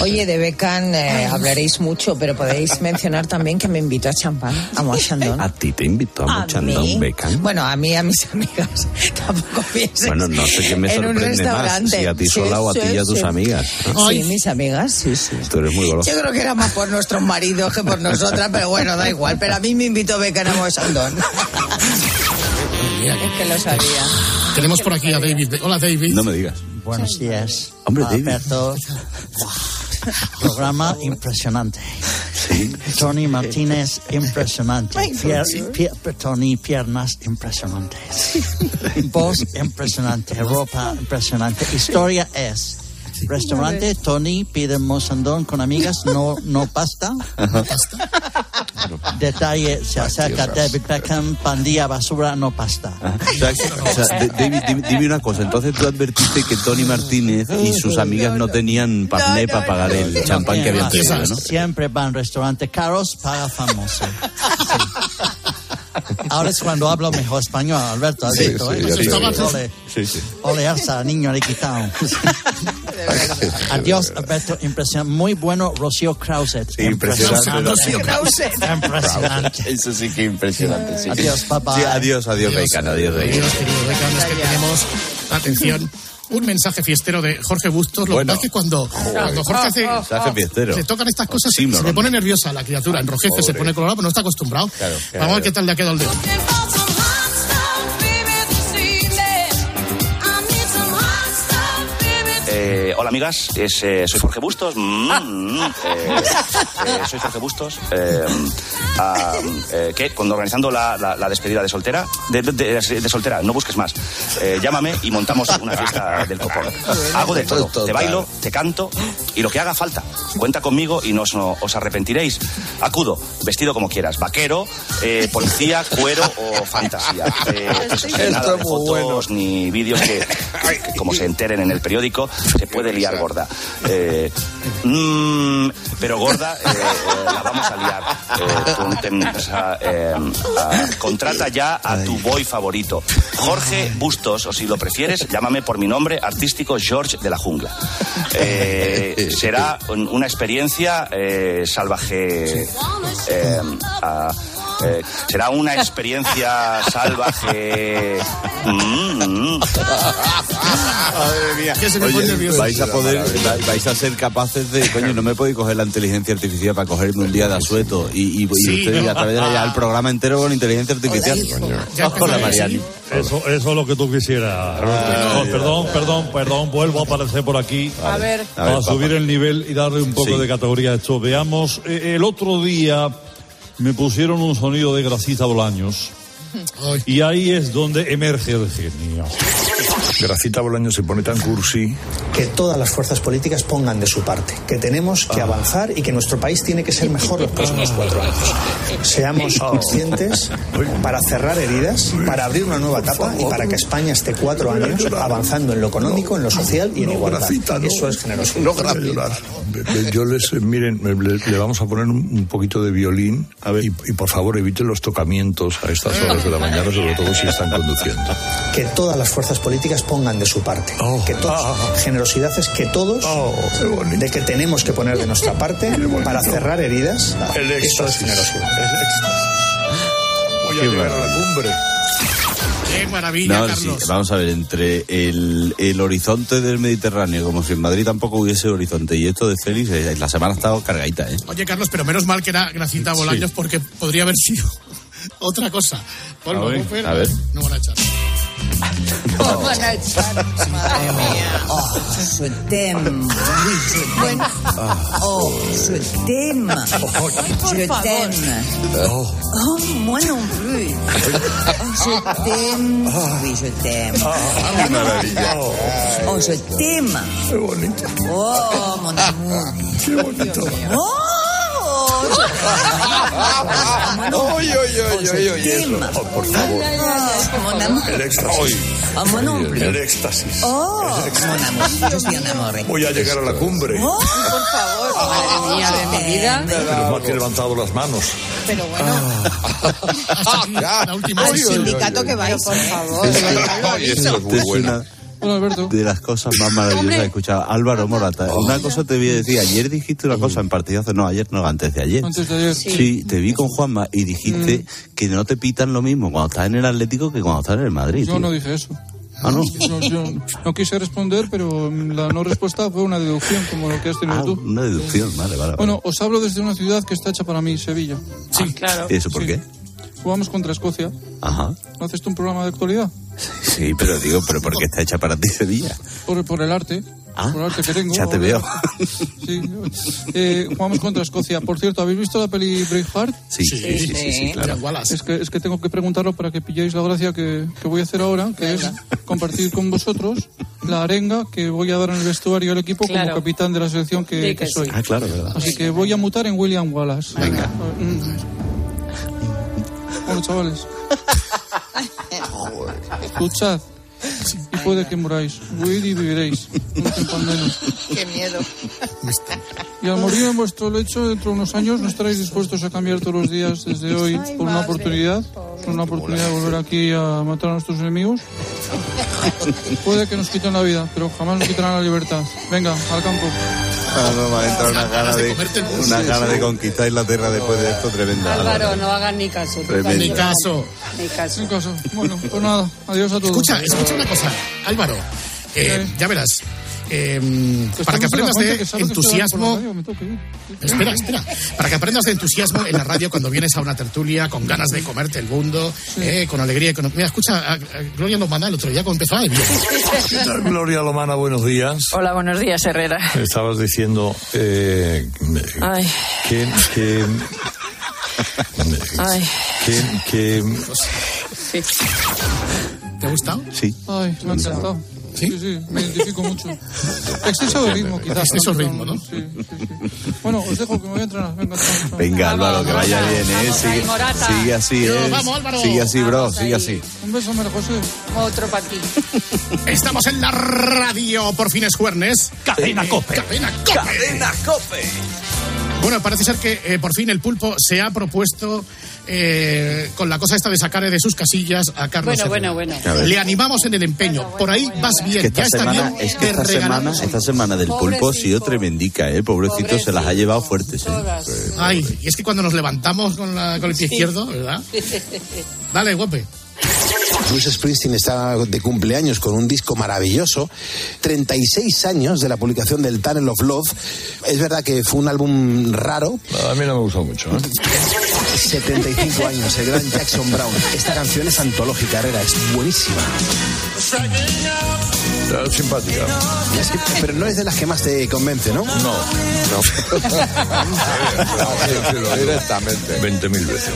Oye, de Beckham eh, hablaréis mucho, pero podéis mencionar también que me invitó a champán, a Moachandón. A ti te invito a ¿A un Beckham. Bueno, a mí y a mis amigas. Tampoco pienses. Bueno, no sé qué me sorprende más, si a ti Sí, sola o a sí, ti y a tus sí. amigas. ¿no? Sí, mis amigas, sí, sí. Tú eres muy goloso. Yo creo que era más por nuestros maridos que por nosotras, pero bueno, da igual. Pero a mí me invitó Beckham a Moachandón. es que lo sabía. Tenemos por aquí a David. Hola, David. No me digas. Buenos días. Hombre, David. Alberto. Programa impresionante. Tony Martínez, impresionante. Pier- sí. pier- Tony, piernas impresionantes. Voz impresionante. Ropa impresionante. Historia es. Restaurante, Tony pide mozandón con amigas, no, no pasta. Detalle, se acerca David Beckham, pandilla, basura, no pasta. O sea, o sea, David, dime, dime una cosa. Entonces tú advertiste que Tony Martínez y sus amigas no tenían parné para pagar el champán que habían pedido, ¿no? Siempre van restaurantes caros para famosos. Ahora es cuando hablo mejor español, Alberto. has Sí, visto, sí, ¿eh? Ole, Sí, sí. ole, alza, niño riquitao. Adiós, Alberto. Impresionante. Muy bueno, Rocío Krause. Impresionante. Rocío Krause. Impresionante. Eso sí que impresionante. sí. Adiós, bye. Sí, adiós, adiós, Bacon, adiós, Bacon. Adiós, querido es que tenemos, atención, un mensaje fiestero de Jorge Bustos. Lo Bueno. que pasa es que cuando, cuando Jorge hace, Mensaje fiestero. le tocan estas cosas, se, Oxímoron. se le pone nerviosa la criatura, enrojece, se pone colorado, pero no está acostumbrado. Claro, claro. Vamos a ver qué tal le ha quedado el dedo. Hola amigas, es, eh, soy Jorge Bustos. Mm, mm, eh, eh, soy Jorge Bustos. Ah, ¿Qué? Cuando organizando la, la- la despedida de soltera, de, de- de- de soltera, no busques más. Llámame y montamos una fiesta del copón. Hago de todo. Te bailo, te canto y lo que haga falta. Cuenta conmigo y no os, no os arrepentiréis. Acudo, vestido como quieras, vaquero, policía, cuero o fantasía. Sí, nada de fotos ni vídeos que, que como se enteren en el periódico, se puede liar gorda. Eh, mm, pero gorda eh, eh, la vamos a liar. Eh, tú ten- o sea, eh, ah, contrata ya a tu boy favorito. Jorge Bustos, o si lo prefieres, llámame por mi nombre artístico George de la Jungla. Será un- una experiencia salvaje. ah, eh, será una experiencia salvaje. Mm. Madre mía. Que se me pone nervioso. vais a poder, va- vais a ser capaces de, coño, no me podéis coger la inteligencia artificial para cogerme un día de asueto y, y, y Sí, ustedes no. a través de el programa entero con inteligencia artificial. Ya Hola, empezó, Mariani. Eso, eso es lo que tú quisieras. No, perdón, perdón, perdón, vuelvo a aparecer por aquí. A ver. A ver, Para subir papá. el nivel y darle un poco Sí. de categoría a esto. Veamos, eh, el otro día me pusieron un sonido de Gracita Bolaños. Y ahí es donde emerge el genio. Gracita Bolaño se pone tan cursi. que todas las fuerzas políticas pongan de su parte, que tenemos que avanzar y que nuestro país tiene que ser mejor los próximos cuatro años. Seamos conscientes para cerrar heridas, para abrir una nueva etapa y para que España esté cuatro años avanzando en lo económico, en lo social y en igualdad. Gracita, no. Eso es generosidad. No, gracias. Yo les, eh, miren, le, le vamos a poner un, un poquito de violín y, y por favor eviten los tocamientos a estas horas de la mañana, sobre todo si están conduciendo. Que todas las fuerzas políticas pongan de su parte. Que todos, generosidad es que todos, de que tenemos que poner de nuestra parte para cerrar heridas. El Eso es generosidad. Voy a Qué llegar a la cumbre. Qué maravilla, No, sí, Carlos. vamos a ver, entre el, el horizonte del Mediterráneo, como si en Madrid tampoco hubiese horizonte, y esto de Félix, eh, la semana ha estado cargadita, ¿eh? Oye, Carlos, pero menos mal que era Gracita Bolaños porque podría haber sido otra cosa. Ponlo, A ver, a ver. No van a echar. No van a echar. Madre mía. Oh, je t'aime. Oui, je t'aime. Oh, je t'aime. Je t'aime. Oh, moi non plus. Oh, je t'aime. Oui, je t'aime. Oh, je t'aime. Oh, mon amour. Oh, je t'aime. Oy, oy, oy, oy, oy, eso. Oh, por favor. Mon amour. El éxtasis. Oh, plus. El éxtasis. Oh, mon amour. Je suis enamorée. Voy a llegar a la cumbre. Oh, Por favor. Madre mía de mi vida. Menos mal que he levantado las manos. Pero bueno. Aquí, la última Al sindicato que vais. Por favor. Esta es Hola, Alberto. De las cosas más maravillosas que he escuchado. Álvaro Morata, una cosa te voy a decir. Ayer dijiste una cosa en partidazo. No, ayer no, antes de ayer. Antes de ayer. Sí, te vi con Juanma y dijiste que no te pitan lo mismo cuando estás en el Atlético que cuando estás en el Madrid. Yo tío. no dije eso. Ah, no. Yo, yo no quise responder, pero mm, la no respuesta fue una deducción, como lo que has tenido Ah, tú. una deducción, vale, vale. vale. Bueno, os hablo desde una ciudad que está hecha para mí, Sevilla. Sí, claro. ¿Y eso por sí. qué? Jugamos contra Escocia. Ajá. ¿No haces tú un programa de actualidad? Sí, pero digo, pero ¿por qué está hecha para ti Sevilla? Por, por el arte. Ah, por el arte que tengo. ya te veo. Sí. Eh, jugamos contra Escocia. Por cierto, ¿habéis visto la peli Braveheart? Sí, sí, sí, sí, sí, sí, claro. Es que, es que tengo que preguntarlo para que pilléis la gracia que, que voy a hacer ahora, que es compartir con vosotros la arenga que voy a dar en el vestuario al equipo Claro. como capitán de la selección que, Sí, que sí. soy. Ah, claro, verdad. Así que voy a mutar en William Wallace. Venga. Mm. Bueno, chavales. Escuchad. Y puede que muráis. Huid y viviréis. No menos. Qué miedo. Y al morir en vuestro lecho dentro de unos años, ¿no estaréis dispuestos a cambiar todos los días desde hoy por una oportunidad? Por una oportunidad de volver aquí a matar a nuestros enemigos. Puede que nos quiten la vida, pero jamás nos quitarán la libertad. Venga, al campo. Ah, no, me ha entrado una gana de, una gana de conquistar Inglaterra después de esto tremenda. Álvaro, no hagan ni caso. Ni caso. Ni caso. Ni caso. Bueno, pues nada, adiós a todos. Escucha, escucha una cosa, Álvaro. eh, ya verás. Eh, para que aprendas de entusiasmo. Espera, espera. Para que aprendas de entusiasmo en la radio cuando vienes a una tertulia con ganas de comerte el mundo, eh, con alegría. Con... Mira, escucha a, a Gloria Lomana el otro día cuando bien. ¿Qué tal, Gloria Lomana? Buenos días. Hola, buenos días, Herrera. Estabas diciendo eh, Ay, que, que, ay. que, que- Sí. ¿Te ha gustado? Sí. Ay, me ha encantado. ¿Sí? sí, me identifico mucho. Exceso de ritmo, quizás. Exceso de ritmo, ¿no? Sí, sí, sí. Bueno, os dejo que me voy a entrenar. Venga, chao, chao. Venga, Álvaro, que vaya bien, ¿eh? Sigue, sigue así, ¿eh? Vamos, Álvaro. Sigue así, bro, sigue así. Un beso, María José. Otro para ti. Estamos en la radio, por fin es jueves. Cadena Cope. Cadena Cope. Cadena Cope. Bueno, parece ser que eh, por fin el pulpo se ha propuesto eh, con la cosa esta de sacar de sus casillas a Carlos Bueno, Herrera. bueno, bueno. Le animamos en el empeño. Por ahí vas bien. Que esta ya está semana, bien. es que esta semana, esta semana del pulpo ha sido tremendica, ¿eh? Pobrecito, se las ha llevado fuertes, ¿eh? Ay, y es que cuando nos levantamos con, la- con el pie izquierdo, ¿verdad? Dale, guape. Bruce Springsteen está de cumpleaños con un disco maravilloso. 36 años de la publicación del Tunnel of Love. Es verdad que fue un álbum raro. A mí no me gustó mucho. ¿eh? 75 años, el gran Jackson Brown. Esta canción es antológica, Herrera, es buenísima. Está simpática. Es que- pero no es de las que más te convence, ¿no? No. No. Directamente. 20.000 veces.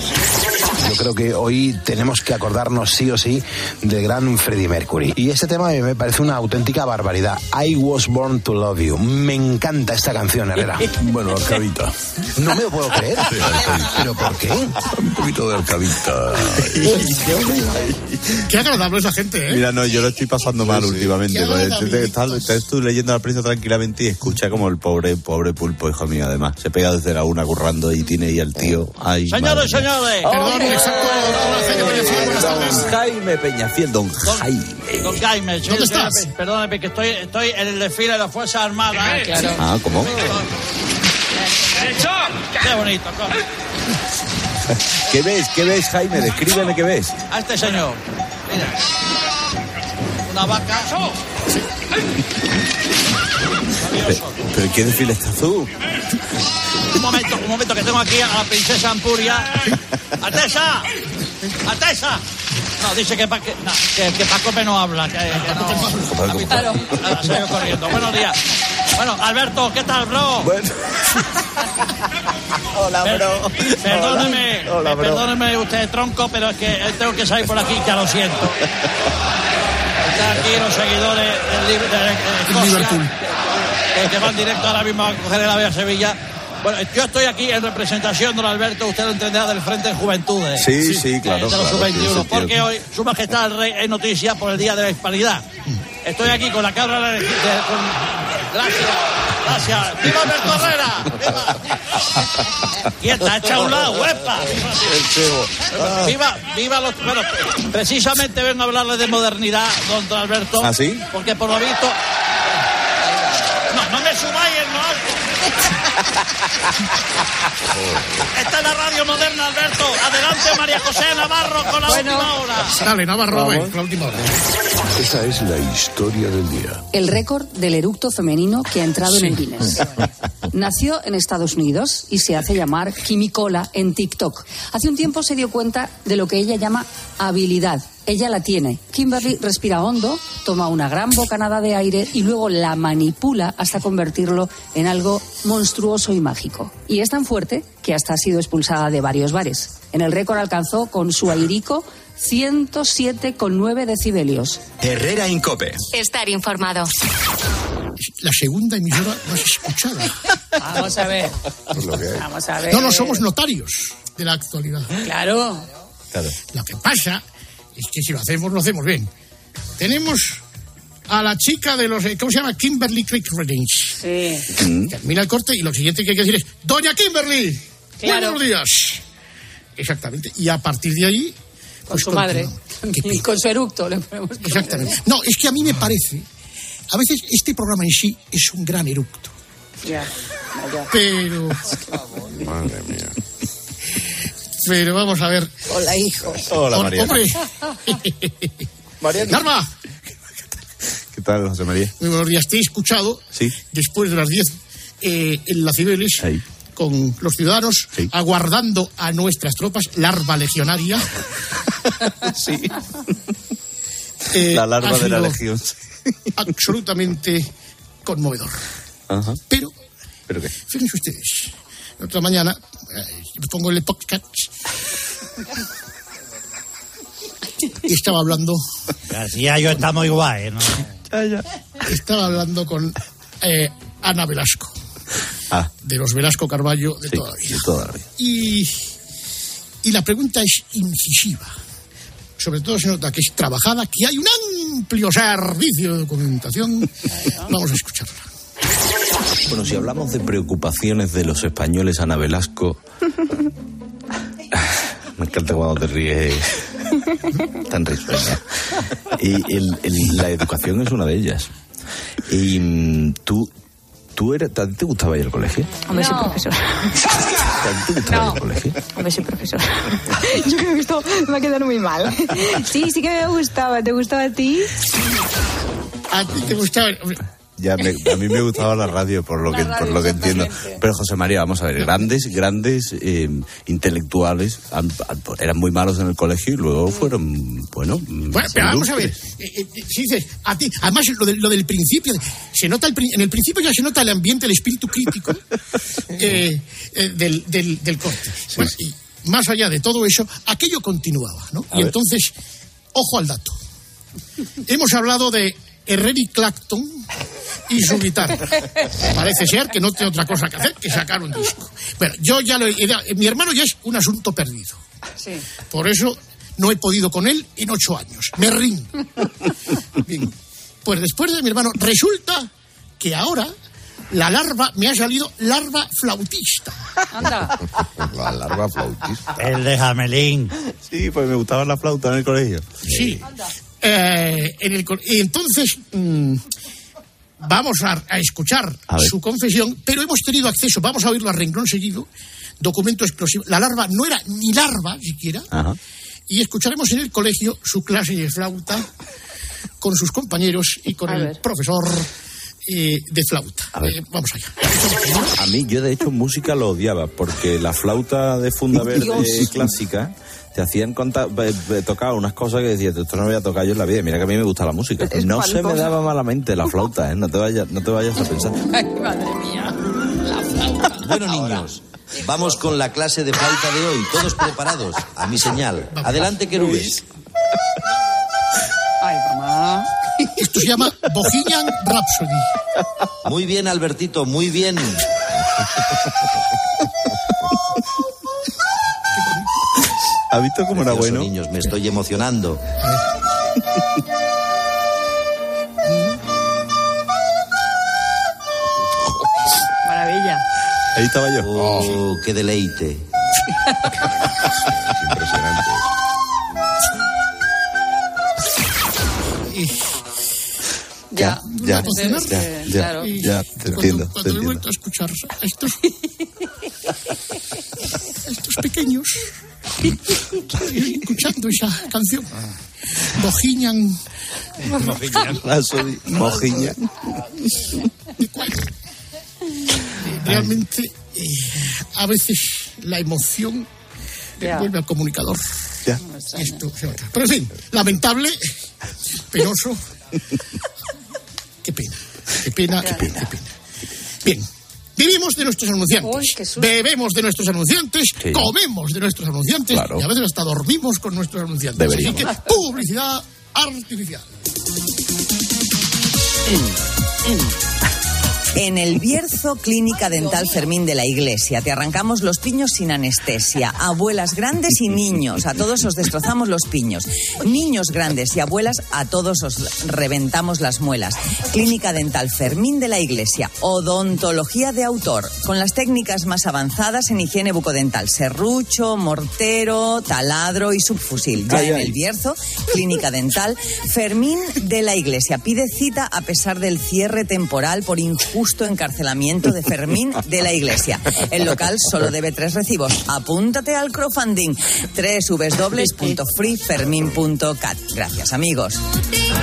Yo creo que hoy tenemos que acordarnos sí o sí del gran Freddie Mercury. Y este tema me parece una auténtica barbaridad. I was born to love you. Me encanta esta canción, Herrera. Bueno, Arcadita. No me lo puedo creer. Sí. ¿Pero por qué? Un poquito de Arcadita. Qué agradable es la gente, ¿eh? Mira, no, yo lo estoy pasando mal últimamente. Estás tú leyendo la prensa tranquilamente y escucha como el pobre, pobre pulpo, hijo mío, además. Se pega desde la una currando y tiene ahí al tío. Ay, Señores, madre señores. Perdón, exacto. Jaime Peñafiel, buenas tardes. Don Jaime Peñafiel, don Jaime. Don Jaime, sí, ¿Dónde estás? Perdóname, que estoy, estoy en el desfile de las Fuerzas Armadas. ¿eh? Ah, ¿cómo? Qué bonito. ¿Qué ves? ¿Qué ves, Jaime? Descríbeme qué ves. A este señor. Mira. Una vaca. Pe- ¿Pero en qué desfile estás tú? Un momento, un momento, que tengo aquí a la princesa Ampuria. ¡Alteza! ¡Alteza! No, dice que, pa- que, no, que, que Paco me no habla. Que, que no. Claro. Se ha ido corriendo. Buenos días. Bueno, Alberto, ¿qué tal, bro? Hola, bro. Perdóneme, Hola, bro. perdóneme usted, tronco, pero es que tengo que salir por aquí, ya lo siento. Están aquí los seguidores del, Escocia, Liverpool. que, que van directo ahora mismo a coger el ave a Sevilla. Bueno, yo estoy aquí en representación, don Alberto, usted lo entenderá, del Frente de Juventudes. Sí, sí, claro, De los claro, sub-21, tiene sentido. porque hoy Su Majestad el Rey es noticia por el Día de la Hispanidad. Estoy aquí con la cabra de... de- con- Gracias, gracias. ¡Viva Alberto Herrera! ¡Viva! Está hecha a un lado, huepa. Viva, viva los. Bueno, precisamente vengo a hablarle de modernidad, don don Alberto. ¿Ah, sí? Porque por lo visto. No, no me subáis en lo alto. Esta es la radio moderna, Alberto. Adelante, María José Navarro, con la Bueno. última hora. Dale, Navarro, ven, la última hora. Esa es la historia del día. El récord del eructo femenino que ha entrado en el Guinness. Nació en Estados Unidos y se hace llamar Quimicola en TikTok. Hace un tiempo se dio cuenta de lo que ella llama habilidad. Ella la tiene. Kimberly respira hondo, toma una gran bocanada de aire y luego la manipula hasta convertirlo en algo monstruoso y mágico. Y es tan fuerte que hasta ha sido expulsada de varios bares. En el récord alcanzó con su airico 107,9 decibelios. Herrera Incope. Estar informado. La segunda emisora más escuchada. Vamos a ver. Vamos a ver. No, no somos notarios de la actualidad. Claro. Lo que pasa es que si lo hacemos, lo hacemos bien. Tenemos a la chica de los. eh, ¿Cómo se llama? Kimberly Creek Range. Sí. Termina el corte y lo siguiente que hay que decir es: Doña Kimberly, Claro. buenos días. Exactamente. Y a partir de ahí. Con su madre. Y con su eructo le ponemos. Exactamente. No, es que a mí me parece. A veces este programa en sí es un gran eructo. Ya, ya. Pero. Madre mía. Pero vamos a ver. Hola, hijo. Hola, María. Hombre. Narva, ¿Qué tal, José María? muy buenos días. Te he escuchado Sí. después de las 10 eh, en la Cibeles con los ciudadanos aguardando a nuestras tropas, larva legionaria. Sí. Eh, La larva de la legión. Absolutamente conmovedor. Ajá. Pero, ¿Pero qué? fíjense ustedes, otra mañana eh, me pongo el podcast y estaba hablando, García, yo estamos igual, ¿no? estaba hablando con eh, Ana Velasco, Ah, de los Velasco Carballo de sí, toda la vida. de toda la vida. Y, y la pregunta es incisiva. Sobre todo se nota que es trabajada, que hay un amplio servicio de documentación. Vamos a escucharla. Bueno, si hablamos de preocupaciones de los españoles, Ana Velasco. Me encanta cuando te ríes tan risueña. Y el- el- la educación es una de ellas. Y mm, tú, tú eres, ¿a ti te gustaba ir al colegio? Hombre, soy profesor. ¿A ti te gustaba ir al colegio? Hombre, soy profesor. Yo creo que esto me va a quedar muy mal. Sí, sí que me gustaba. ¿Te gustaba a ti? ¿A ti te gustaba? Ya me- a mí me gustaba la radio, por lo que, por lo que entiendo. Pero José María, vamos a ver, grandes, grandes eh, intelectuales han- han- eran muy malos en el colegio y luego fueron, bueno, Bueno, pero vamos a ver. eh, eh, si dices, a ti, además lo, del- lo del principio, se nota el, en el principio ya se nota el ambiente, el espíritu crítico eh, eh, del, del, del corte. Bueno, y más allá de todo eso, aquello continuaba, ¿no? A y ver. entonces, ojo al dato. Hemos hablado de Eric Clapton y su guitarra. Parece ser que no tiene otra cosa que hacer que sacar un disco. Bueno, yo ya lo he, he- mi hermano ya es un asunto perdido. Sí. Por eso no he podido con él en ocho años. Me rindo. Bien. Pues después de mi hermano, resulta que ahora la larva me ha salido larva flautista. Anda. La larva flautista. El de Jamelín. Sí, pues me gustaba la flauta en el colegio. Sí. Eh, en el y entonces mm, vamos a, a escuchar A su confesión, pero hemos tenido acceso, vamos a oírlo a renglón seguido, documento explosivo. La larva no era ni larva siquiera, Ajá. y escucharemos en el colegio su clase de flauta con sus compañeros y con A el ver. profesor eh, de flauta. A ver. Eh, vamos allá. A mí, yo de hecho música lo odiaba, porque la flauta de funda verde Dios. clásica te hacían conta- be- be- tocar unas cosas que decías, esto no lo voy a tocar yo en la vida. Mira que a mí me gusta la música. Es no se me daba malamente la flauta, ¿eh? No te vayas, no te vayas a pensar. Ay, madre mía. La flauta. Bueno, niños, vamos con la clase de flauta de hoy. Todos preparados. A mi señal. Adelante, querubes. Ay, mamá. Esto se llama Bohemian Rhapsody. Muy bien, Albertito, muy bien. ¿Has visto cómo era bueno? niños, me estoy emocionando. Maravilla. Ahí estaba yo. Oh, qué deleite. Impresionante. Ya. Ya, ya, ya, claro. ya, te Cuando, entiendo, te cuando he entiendo. vuelto a escuchar a estos, a estos pequeños escuchando esa canción, Bohemian Rhapsody, mojiña. realmente eh, a veces la emoción vuelve al comunicador. Ya. Y esto. Pero en fin, lamentable, penoso. Qué pena, qué pena, qué pena, qué pena. Bien, vivimos de nuestros anunciantes, Uy, bebemos de nuestros anunciantes, Sí. comemos de nuestros anunciantes Claro. y a veces hasta dormimos con nuestros anunciantes. Deberíamos. Así que publicidad artificial. En el Bierzo Clínica Dental Fermín de la Iglesia te arrancamos los piños sin anestesia. Abuelas grandes y niños, a todos os destrozamos los piños. Niños grandes y abuelas, a todos os reventamos las muelas. Clínica Dental Fermín de la Iglesia. Odontología de autor, con las técnicas más avanzadas en higiene bucodental. Serrucho, mortero, taladro y subfusil. Ya Ay, en ay. el Bierzo, Clínica Dental Fermín de la Iglesia. Pide cita a pesar del cierre temporal por injusto encarcelamiento de Fermín de la Iglesia. El local solo debe tres recibos. Apúntate al crowdfunding www.freefermin.cat. Gracias, amigos.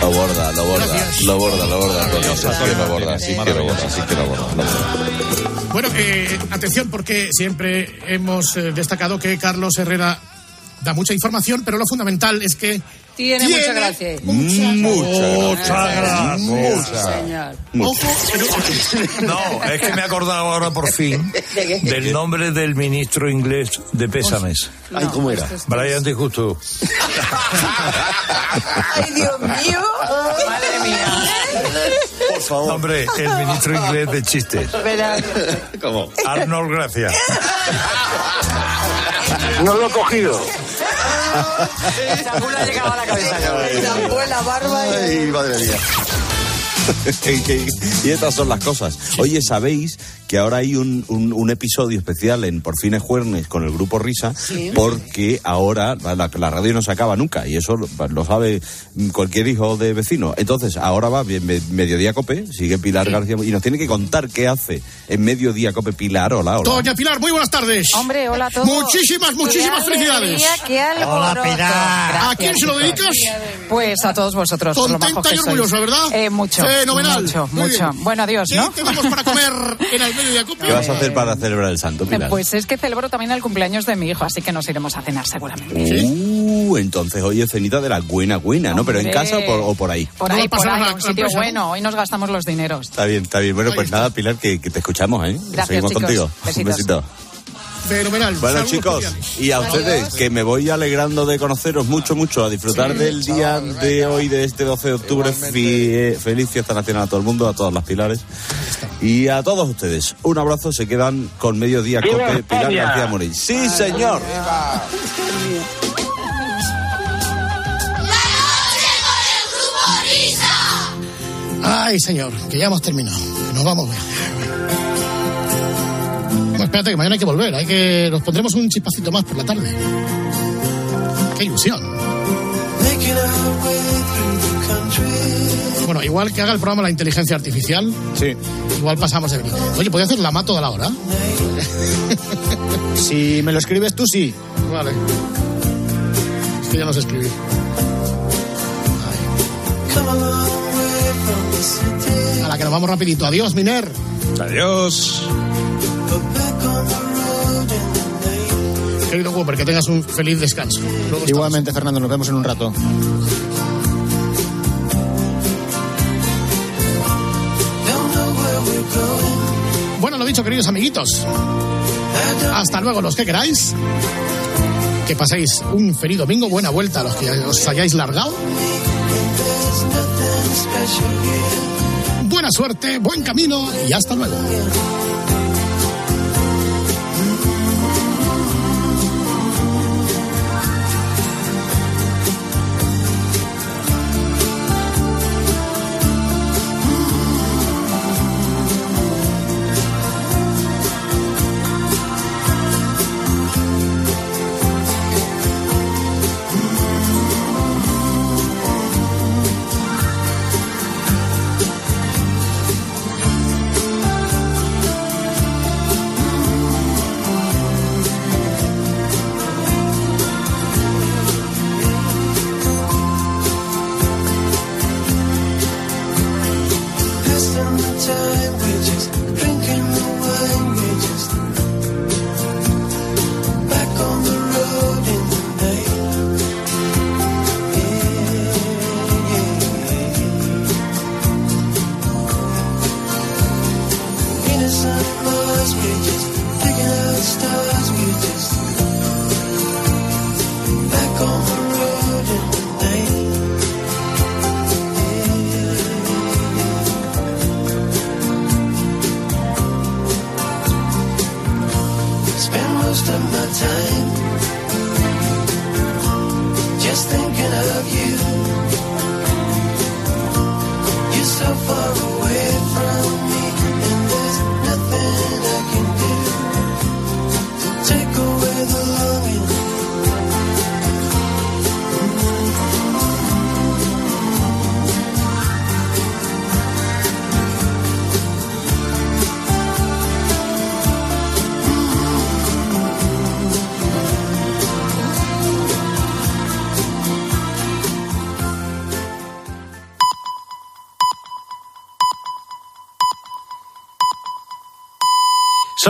Lo borda, lo borda, lo borda, lo borda, Antonio. Sí que lo borda, sí que lo borda, sí que lo borda. lo borda. Bueno, eh, atención porque siempre hemos eh, destacado que Carlos Herrera da mucha información, pero lo fundamental es que Tiene, mucha gracia. Mucha, Muchas gracias. Sí, señor. No, es que me he acordado ahora por fin del nombre del ministro inglés de Pésames. Ay, ¿cómo era? Brian de Justo. ¡Ay, Dios mío! Madre mía. Por favor. Hombre, el ministro inglés de chistes. ¿Cómo? Arnold Gracia. No lo he cogido. Esa llegaba a la cabeza. la barba Ay, madre mía. y estas son las cosas. Oye, ¿sabéis que ahora hay un, un- un episodio especial en Por fines Juernes con el grupo Risa? Sí. Porque ahora la, la radio no se acaba nunca y eso lo, lo sabe cualquier hijo de vecino. Entonces, ahora va bien, me- Mediodía Cope, sigue Pilar García y nos tiene que contar qué hace en Mediodía Cope Pilar. Hola, hola. Doña Pilar, muy buenas tardes. Hombre, hola a todos. Muchísimas, muchísimas Qué felicidades. alegría, qué alboroto. ¿A quién se lo dedicas? Pues a todos vosotros. por lo Contenta y orgullosa, ¿verdad? Eh, mucho. Fenomenal. Mucho, mucho. Bueno, adiós, ¿Qué ¿no? tenemos para comer en el ¿Qué vas a hacer para celebrar el santo, Pilar? Pues es que celebro también el cumpleaños de mi hijo, así que nos iremos a cenar seguramente. Uh, entonces hoy es cenita de la buena buena, ¿no? Pero en casa o por, o por ahí. Por ahí, por ahí, un sitio bueno. Hoy nos gastamos los dineros. Está bien, está bien. Bueno, pues nada, Pilar, que, que te escuchamos, ¿eh? Gracias, Seguimos chicos. contigo. Besitos. Un besito. Fenomenal. Bueno, Saludos chicos, cordiales. y a ustedes, que me voy alegrando de conoceros mucho, mucho, a disfrutar del día de hoy, de este 12 de octubre. Fie- feliz fiesta nacional a todo el mundo, a todas las pilares. Y a todos ustedes, un abrazo, se quedan con Mediodía ¡Viva Cope, Pilar! García Morín. ¡Sí, señor! Ay, señor, que ya hemos terminado. Nos vamos. Espérate, que mañana hay que volver. Hay que... Nos pondremos un chispacito más por la tarde. ¡Qué ilusión! Bueno, igual que haga el programa la inteligencia artificial, Sí. igual pasamos de venir. Oye, ¿podría hacer la mato de la hora? Si me lo escribes tú, sí. Vale. Es que ya no sé escribir. A la que nos vamos rapidito. Adiós, Miner. Adiós. Querido Whopper, que tengas un feliz descanso. Luego estamos. Igualmente, Fernando, nos vemos en un rato. Bueno, lo dicho, queridos amiguitos. Hasta luego, los que queráis. Que paséis un feliz domingo. Buena vuelta a los que os hayáis largado. Buena suerte, buen camino y hasta luego.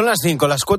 Las 5, las 4.